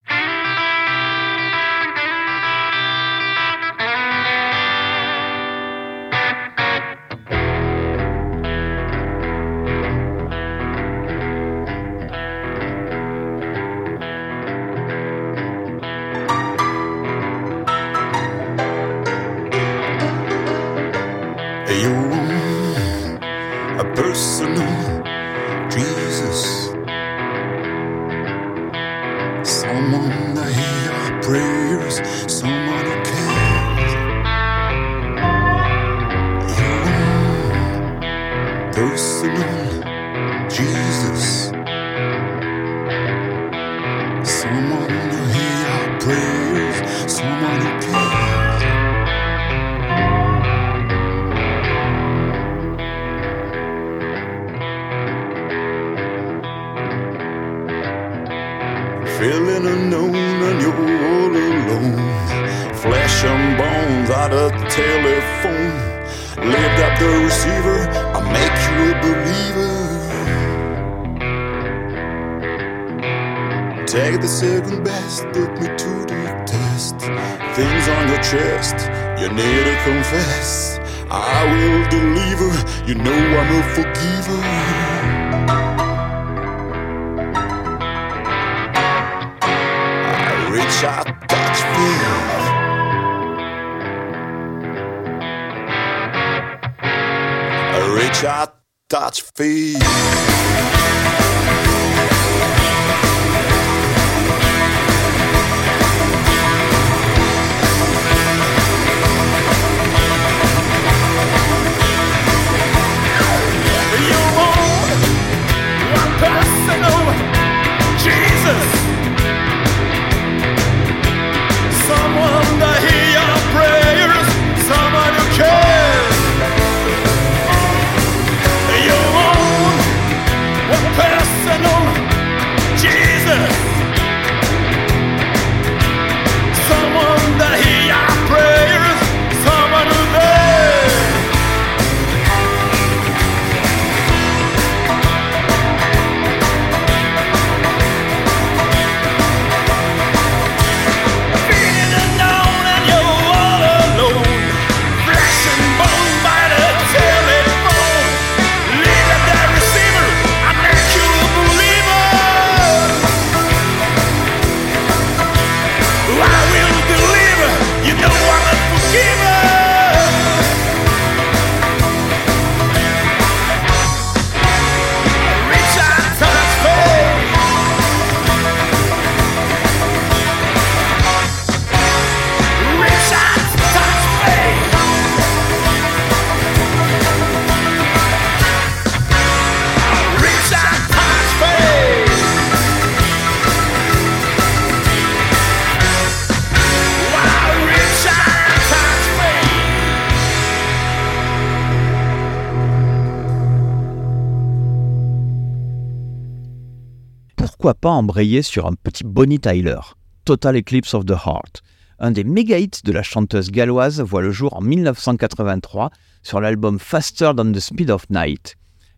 Sur un petit Bonnie Tyler Total Eclipse of the Heart. Un des méga hits de la chanteuse galloise voit le jour en 1983 sur l'album Faster Than the Speed of Night.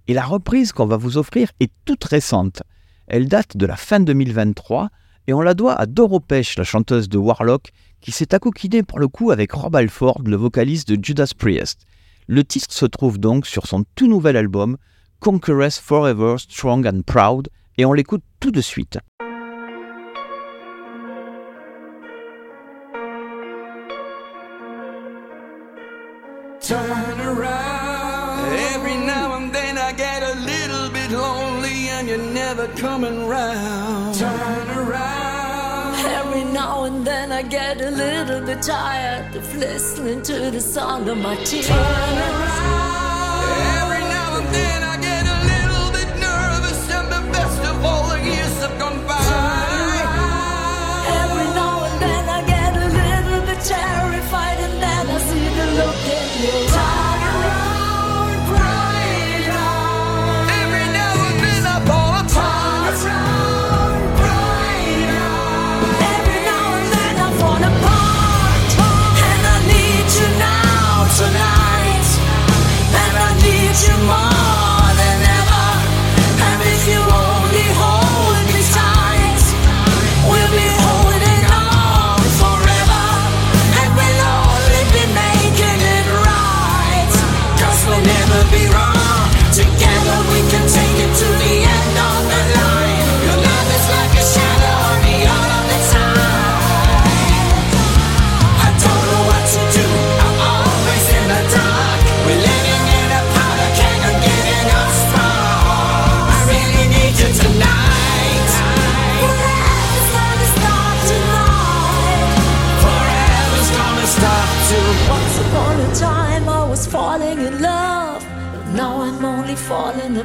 Et la reprise qu'on va vous offrir est toute récente. Elle date de la fin 2023 et on la doit à Doro Pesch, la chanteuse de Warlock, qui s'est accoquinée pour le coup avec Rob Alford, le vocaliste de Judas Priest. Le titre se trouve donc sur son tout nouvel album Conqueress Forever Strong and Proud et on l'écoute tout de suite. Turn around. Every now and then I get a little bit lonely and you're never coming round. Turn around. Every now and then I get a little bit tired of listening to the sound of my tears. Turn around.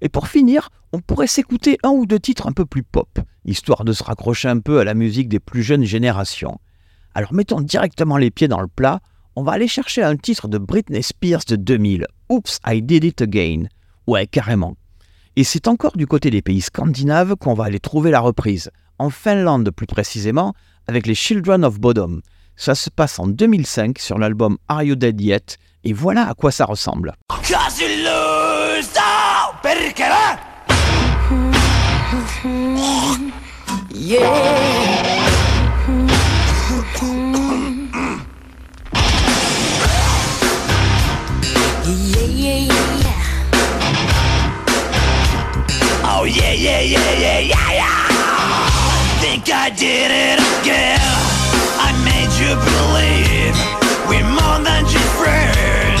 Et pour finir, on pourrait s'écouter un ou deux titres un peu plus pop, histoire de se raccrocher un peu à la musique des plus jeunes générations. Alors mettons directement les pieds dans le plat, on va aller chercher un titre de Britney Spears de 2000, Oops, I Did It Again. Ouais, carrément. Et c'est encore du côté des pays scandinaves qu'on va aller trouver la reprise, en Finlande plus précisément, avec les Children of Bodom. Ça se passe en 2005 sur l'album Are You Dead Yet, et voilà à quoi ça ressemble. Cause you lose, oh, perché va? Yeah, yeah, yeah. Yeah, yeah, yeah, yeah, yeah, yeah. Think I did it again. You believe we're more than just friends.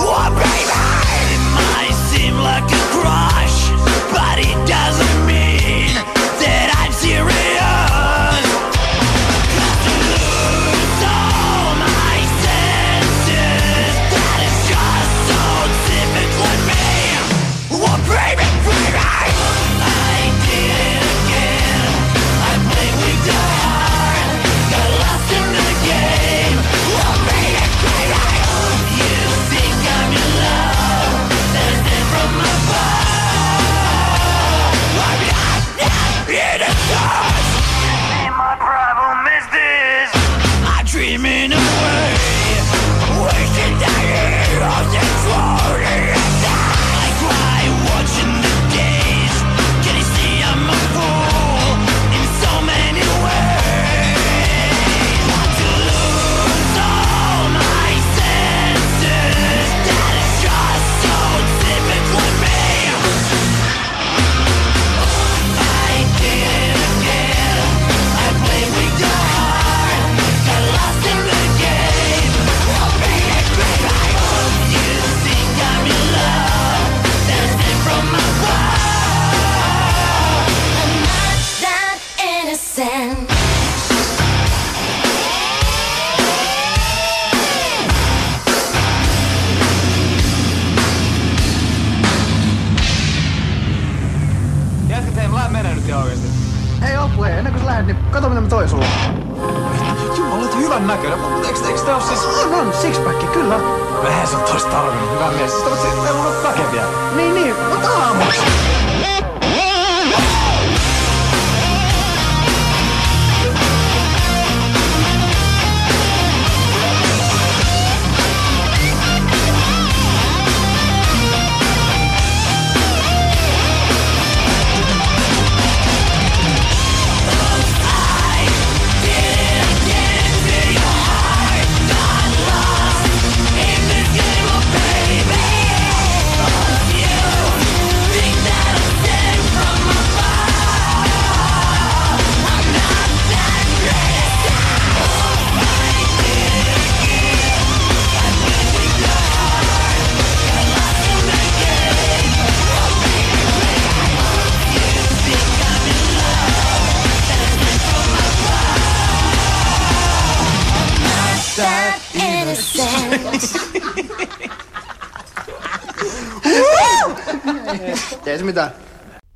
Oh baby, it might seem like a crush, but it doesn't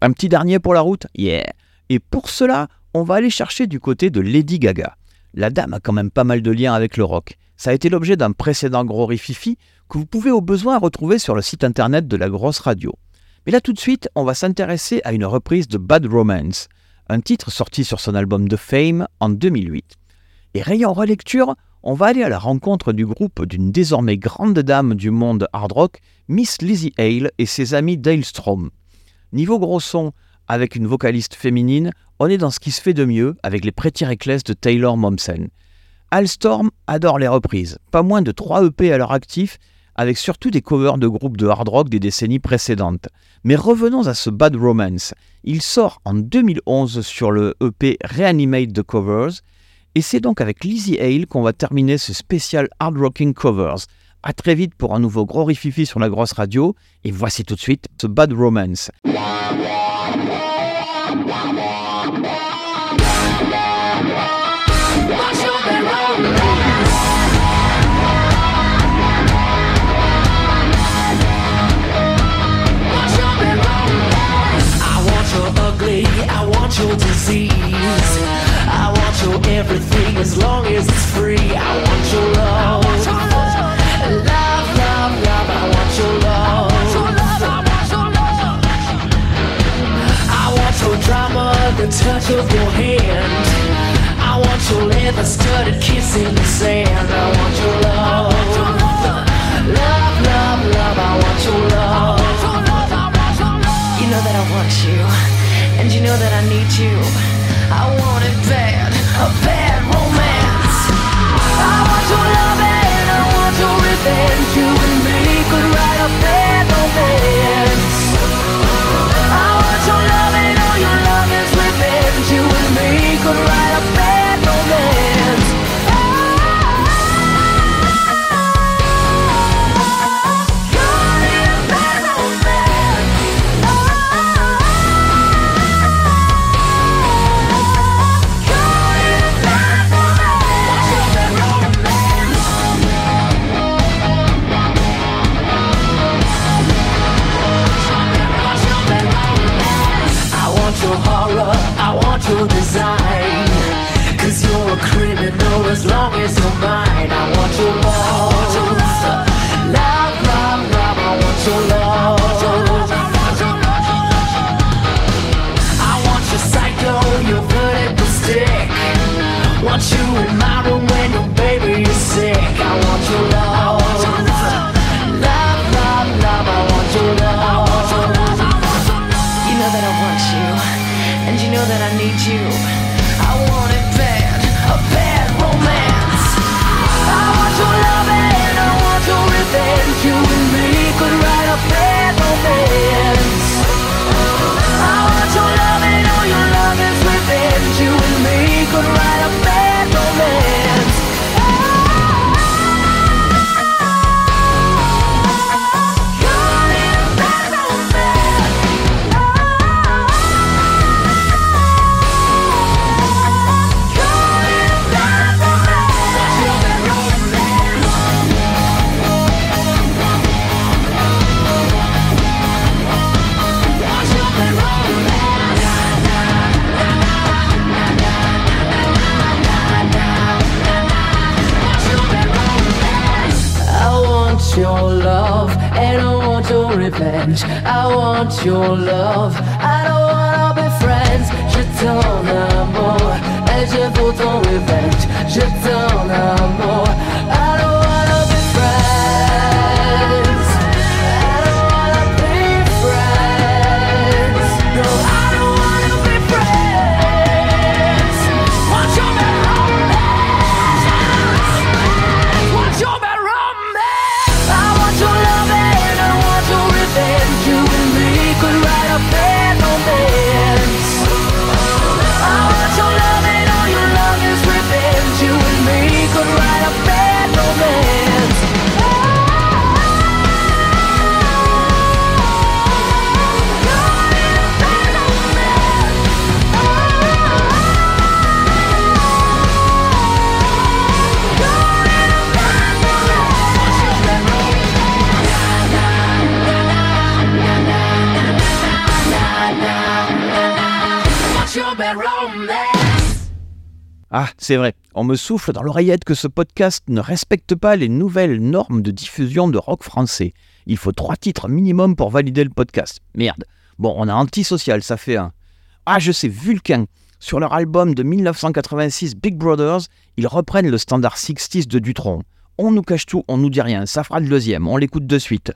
Un petit dernier pour la route? Yeah Et pour cela, on va aller chercher du côté de Lady Gaga. La dame a quand même pas mal de liens avec le rock. Ça a été l'objet d'un précédent gros rififi que vous pouvez au besoin retrouver sur le site internet de la grosse radio. Mais là tout de suite, on va s'intéresser à une reprise de Bad Romance, un titre sorti sur son album The Fame en 2008. Et rayant relecture, on va aller à la rencontre du groupe d'une désormais grande dame du monde hard rock, Miss Lizzie Hale et ses amis Dale Strom. Niveau gros son, avec une vocaliste féminine, on est dans ce qui se fait de mieux avec les Pretty Reckless de Taylor Momsen. Al Storm adore les reprises, pas moins de 3 EP à leur actif, avec surtout des covers de groupes de hard rock des décennies précédentes. Mais revenons à ce Bad Romance. Il sort en 2011 sur le EP Reanimate the Covers, et c'est donc avec Lizzie Hale qu'on va terminer ce spécial hard rocking covers. A très vite pour un nouveau gros rififi sur la grosse radio, et voici tout de suite ce Bad Romance. I want your disease. I want your everything as long as it's free. I want your love, the touch of your hand. I want your leather studded kiss in the sand. I want your love. Love, love, love, I want your love. You know that I want you, and you know that I need you. I want it bad, C'est vrai, on me souffle dans l'oreillette que ce podcast ne respecte pas les nouvelles normes de diffusion de rock français. Il faut trois titres minimum pour valider le podcast. Merde. Bon, on a Antisocial, ça fait un. Ah, je sais, Vulcain. Sur leur album de 1986 Big Brothers, ils reprennent le standard 60s de Dutron. On nous cache tout, on nous dit rien, ça fera le deuxième, on l'écoute de suite.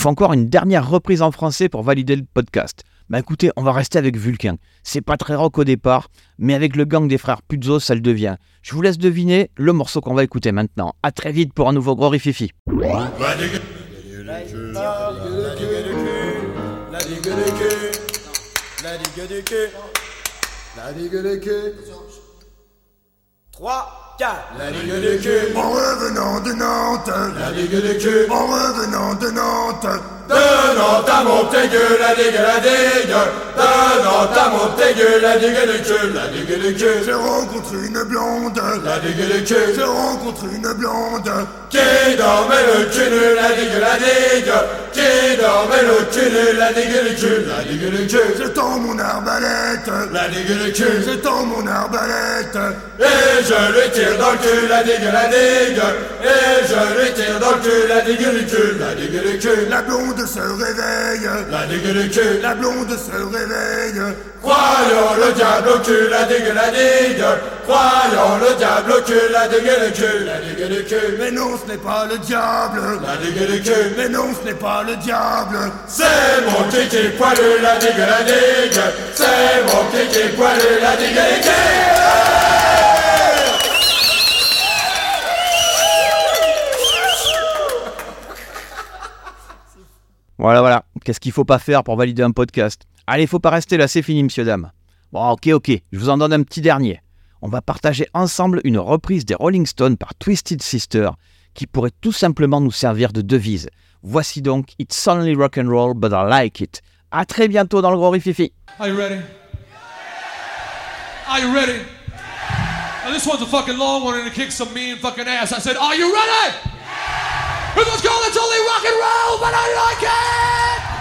faut encore une dernière reprise en français pour valider le podcast. Bah écoutez, on va rester avec Vulcain. C'est pas très rock au départ, mais avec le gang des frères Puzzo, ça le devient. Je vous laisse deviner le morceau qu'on va écouter maintenant. À très vite pour un nouveau gros rififi. La digue du cul. En revenant de Nantes. La digue du cul. En revenant de Nantes. De Nantes à Montaigu, la digue, la digue. De Nantes à Montaigu, la digue du cul. La. J'ai rencontré une blonde. La digue du cul. J'ai rencontré une blonde. Qui dormait le cul nu, la digue, la digue. Qui dormait le cul nu, la digue du cul. La digue du cul. J'étends mon arbalète. La digue du cul. J'étends mon arbalète. Et je lui tire dans le cul, la digue, la digue. Et je lui tire dans le cul, la digue cul. La digue du cul. La blonde se réveille. La digue du cul. La blonde se réveille. Croyons le diable au cul, la digue, la digue. Croyons le diable au cul, la digue, le cul. La digue du cul. Mais non, ce n'est pas le diable. La digue du cul. Mais non, ce n'est pas le diable. C'est mon kiki poilu, la digue, la digue. C'est mon kiki poilu, la digue, la digue. Voilà, voilà. Qu'est-ce qu'il faut pas faire pour valider un podcast? Allez, faut pas rester là, c'est fini, monsieur, dame. Bon, ok, ok, je vous en donne un petit dernier. On va partager ensemble une reprise des Rolling Stones par Twisted Sister qui pourrait tout simplement nous servir de devise. Voici donc It's only rock and roll, but I like it. À très bientôt dans le gros Rififi. Are you ready? Are you ready? This one's a fucking long one and it kicks some mean fucking ass. I said, are you ready? Here goes go, it's only rock and roll, but I like it!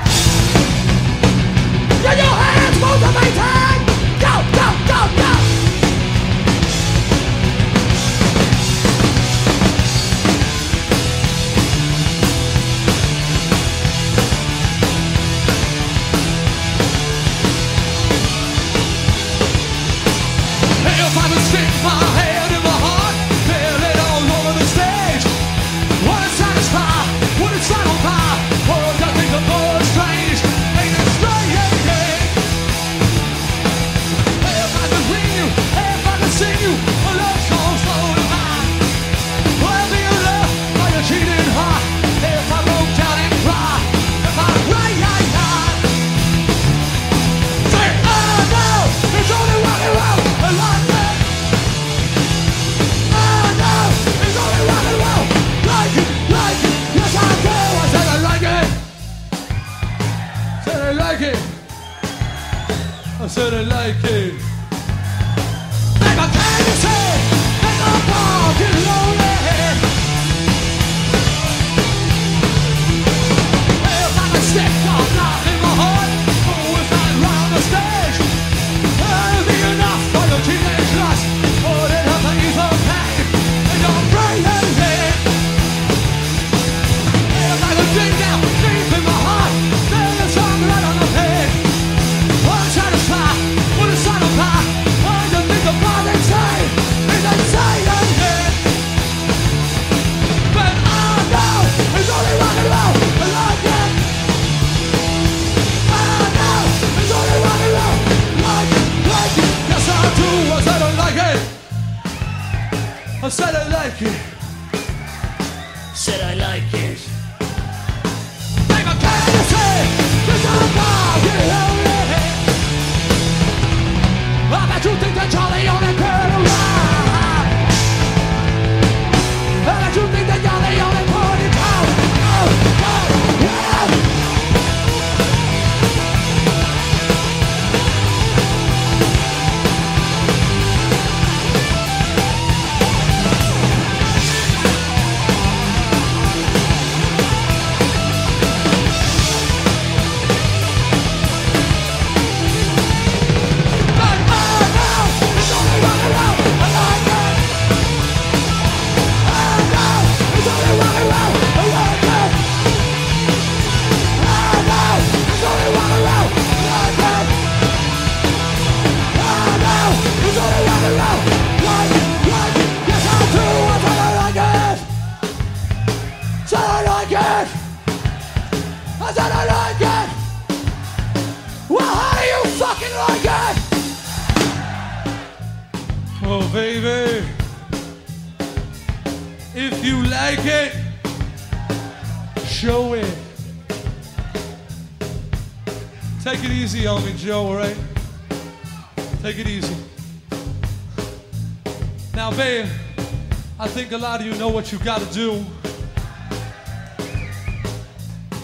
Know what you gotta do.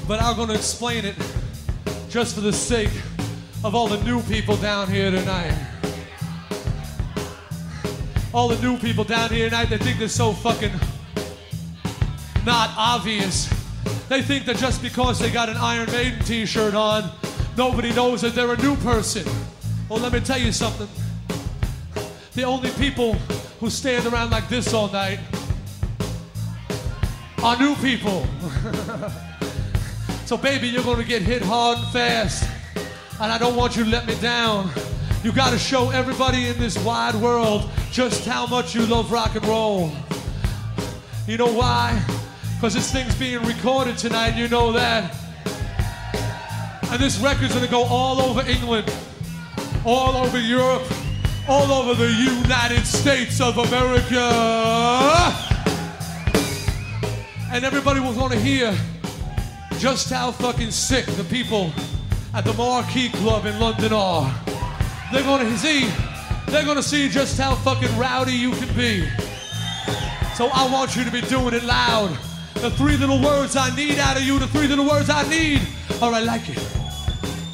But I'm gonna explain it just for the sake of all the new people down here tonight. All the new people down here tonight, they think they're so fucking not obvious. They think that just because they got an Iron Maiden t shirt on, nobody knows that they're a new person. Well, let me tell you something. The only people who stand around like this all night are new people. so, baby, you're gonna get hit hard and fast. And I don't want you to let me down. You gotta show everybody in this wide world just how much you love rock and roll. You know why? Because this thing's being recorded tonight, you know that. And this record's gonna go all over England, all over Europe, all over the United States of America. And everybody will wanna hear just how fucking sick the people at the Marquee Club in London are. They're gonna see, they're gonna see just how fucking rowdy you can be. So I want you to be doing it loud. The three little words I need out of you, the three little words I need are I like it.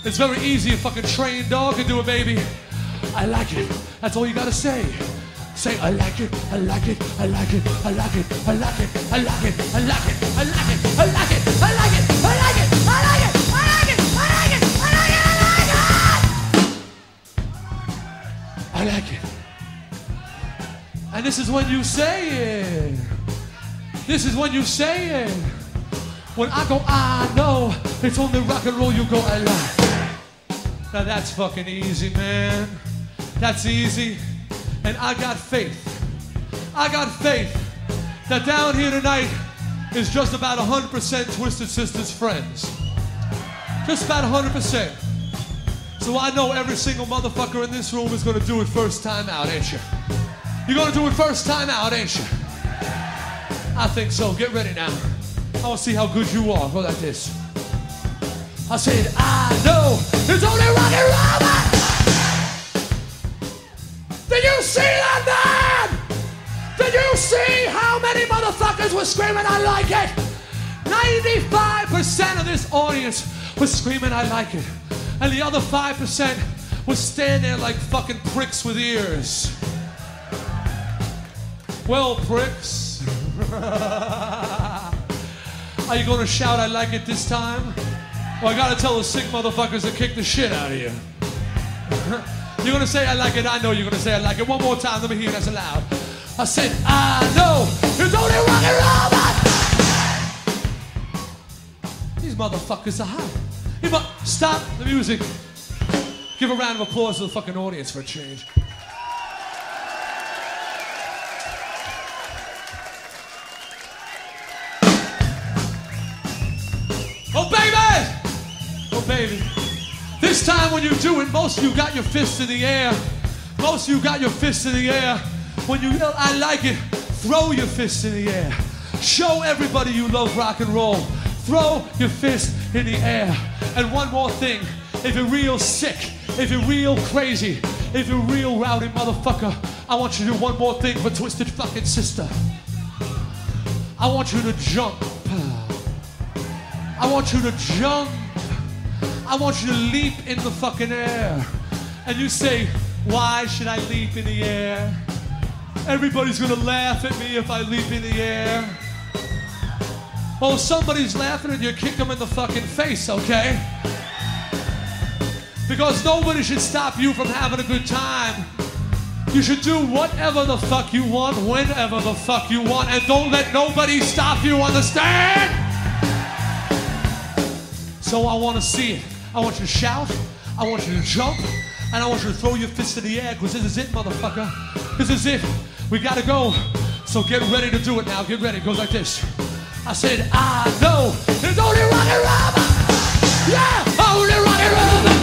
It's very easy, a fucking trained dog can do it, baby. I like it. That's all you gotta say. Say, I like it, I like it, I like it, I like it, I like it, I like it, I like it, I like it, I like it, I like it, I like it, I like it, I like it, I like it, I like it, I like it. I like it. And this is when you say it. This is when you say it. When I go, I know it's only rock and roll. You go, I like. Now that's fucking easy, man. That's easy. And I got faith. I got faith that down here tonight is just about 100% Twisted Sisters friends. Just about 100%. So I know every single motherfucker in this room is gonna do it first time out, ain't you? You're gonna do it first time out, ain't you? I think so. Get ready now. I wanna see how good you are. Go like this. I said, I know it's only rock and roll. Man." Did you see that, man? Did you see how many motherfuckers were screaming, I like it? 95% of this audience was screaming, I like it. And the other 5% was standing there like fucking pricks with ears. Well, pricks. Are you gonna shout, I like it this time? Well, I gotta tell the sick motherfuckers to kick the shit out of you. You're gonna say I like it, I know you're gonna say I like it. One more time, let me hear that loud. I said, I know it's only rock and roll, but these motherfuckers are hot. You mu- stop the music. Give a round of applause to the fucking audience for a change. This time when you do it, most of you got your fists in the air. Most of you got your fists in the air. When you yell, I like it, throw your fists in the air. Show everybody you love rock and roll. Throw your fist in the air. And one more thing, if you're real sick, if you're real crazy, if you're real rowdy motherfucker, I want you to do one more thing for Twisted fucking Sister. I want you to jump. I want you to jump. I want you to leap in the fucking air. And you say, Why should I leap in the air? Everybody's gonna laugh at me if I leap in the air. Well, if somebody's laughing at you, kick them in the fucking face, okay? Because nobody should stop you from having a good time. You should do whatever the fuck you want, whenever the fuck you want, and don't let nobody stop you, understand? So I want to see it. I want you to shout. I want you to jump. And I want you to throw your fists in the air because this is it, motherfucker. This is it. We got to go. So get ready to do it now. Get ready. It goes like this. I said, I know it's only rock and roll. Yeah, only rock and roll.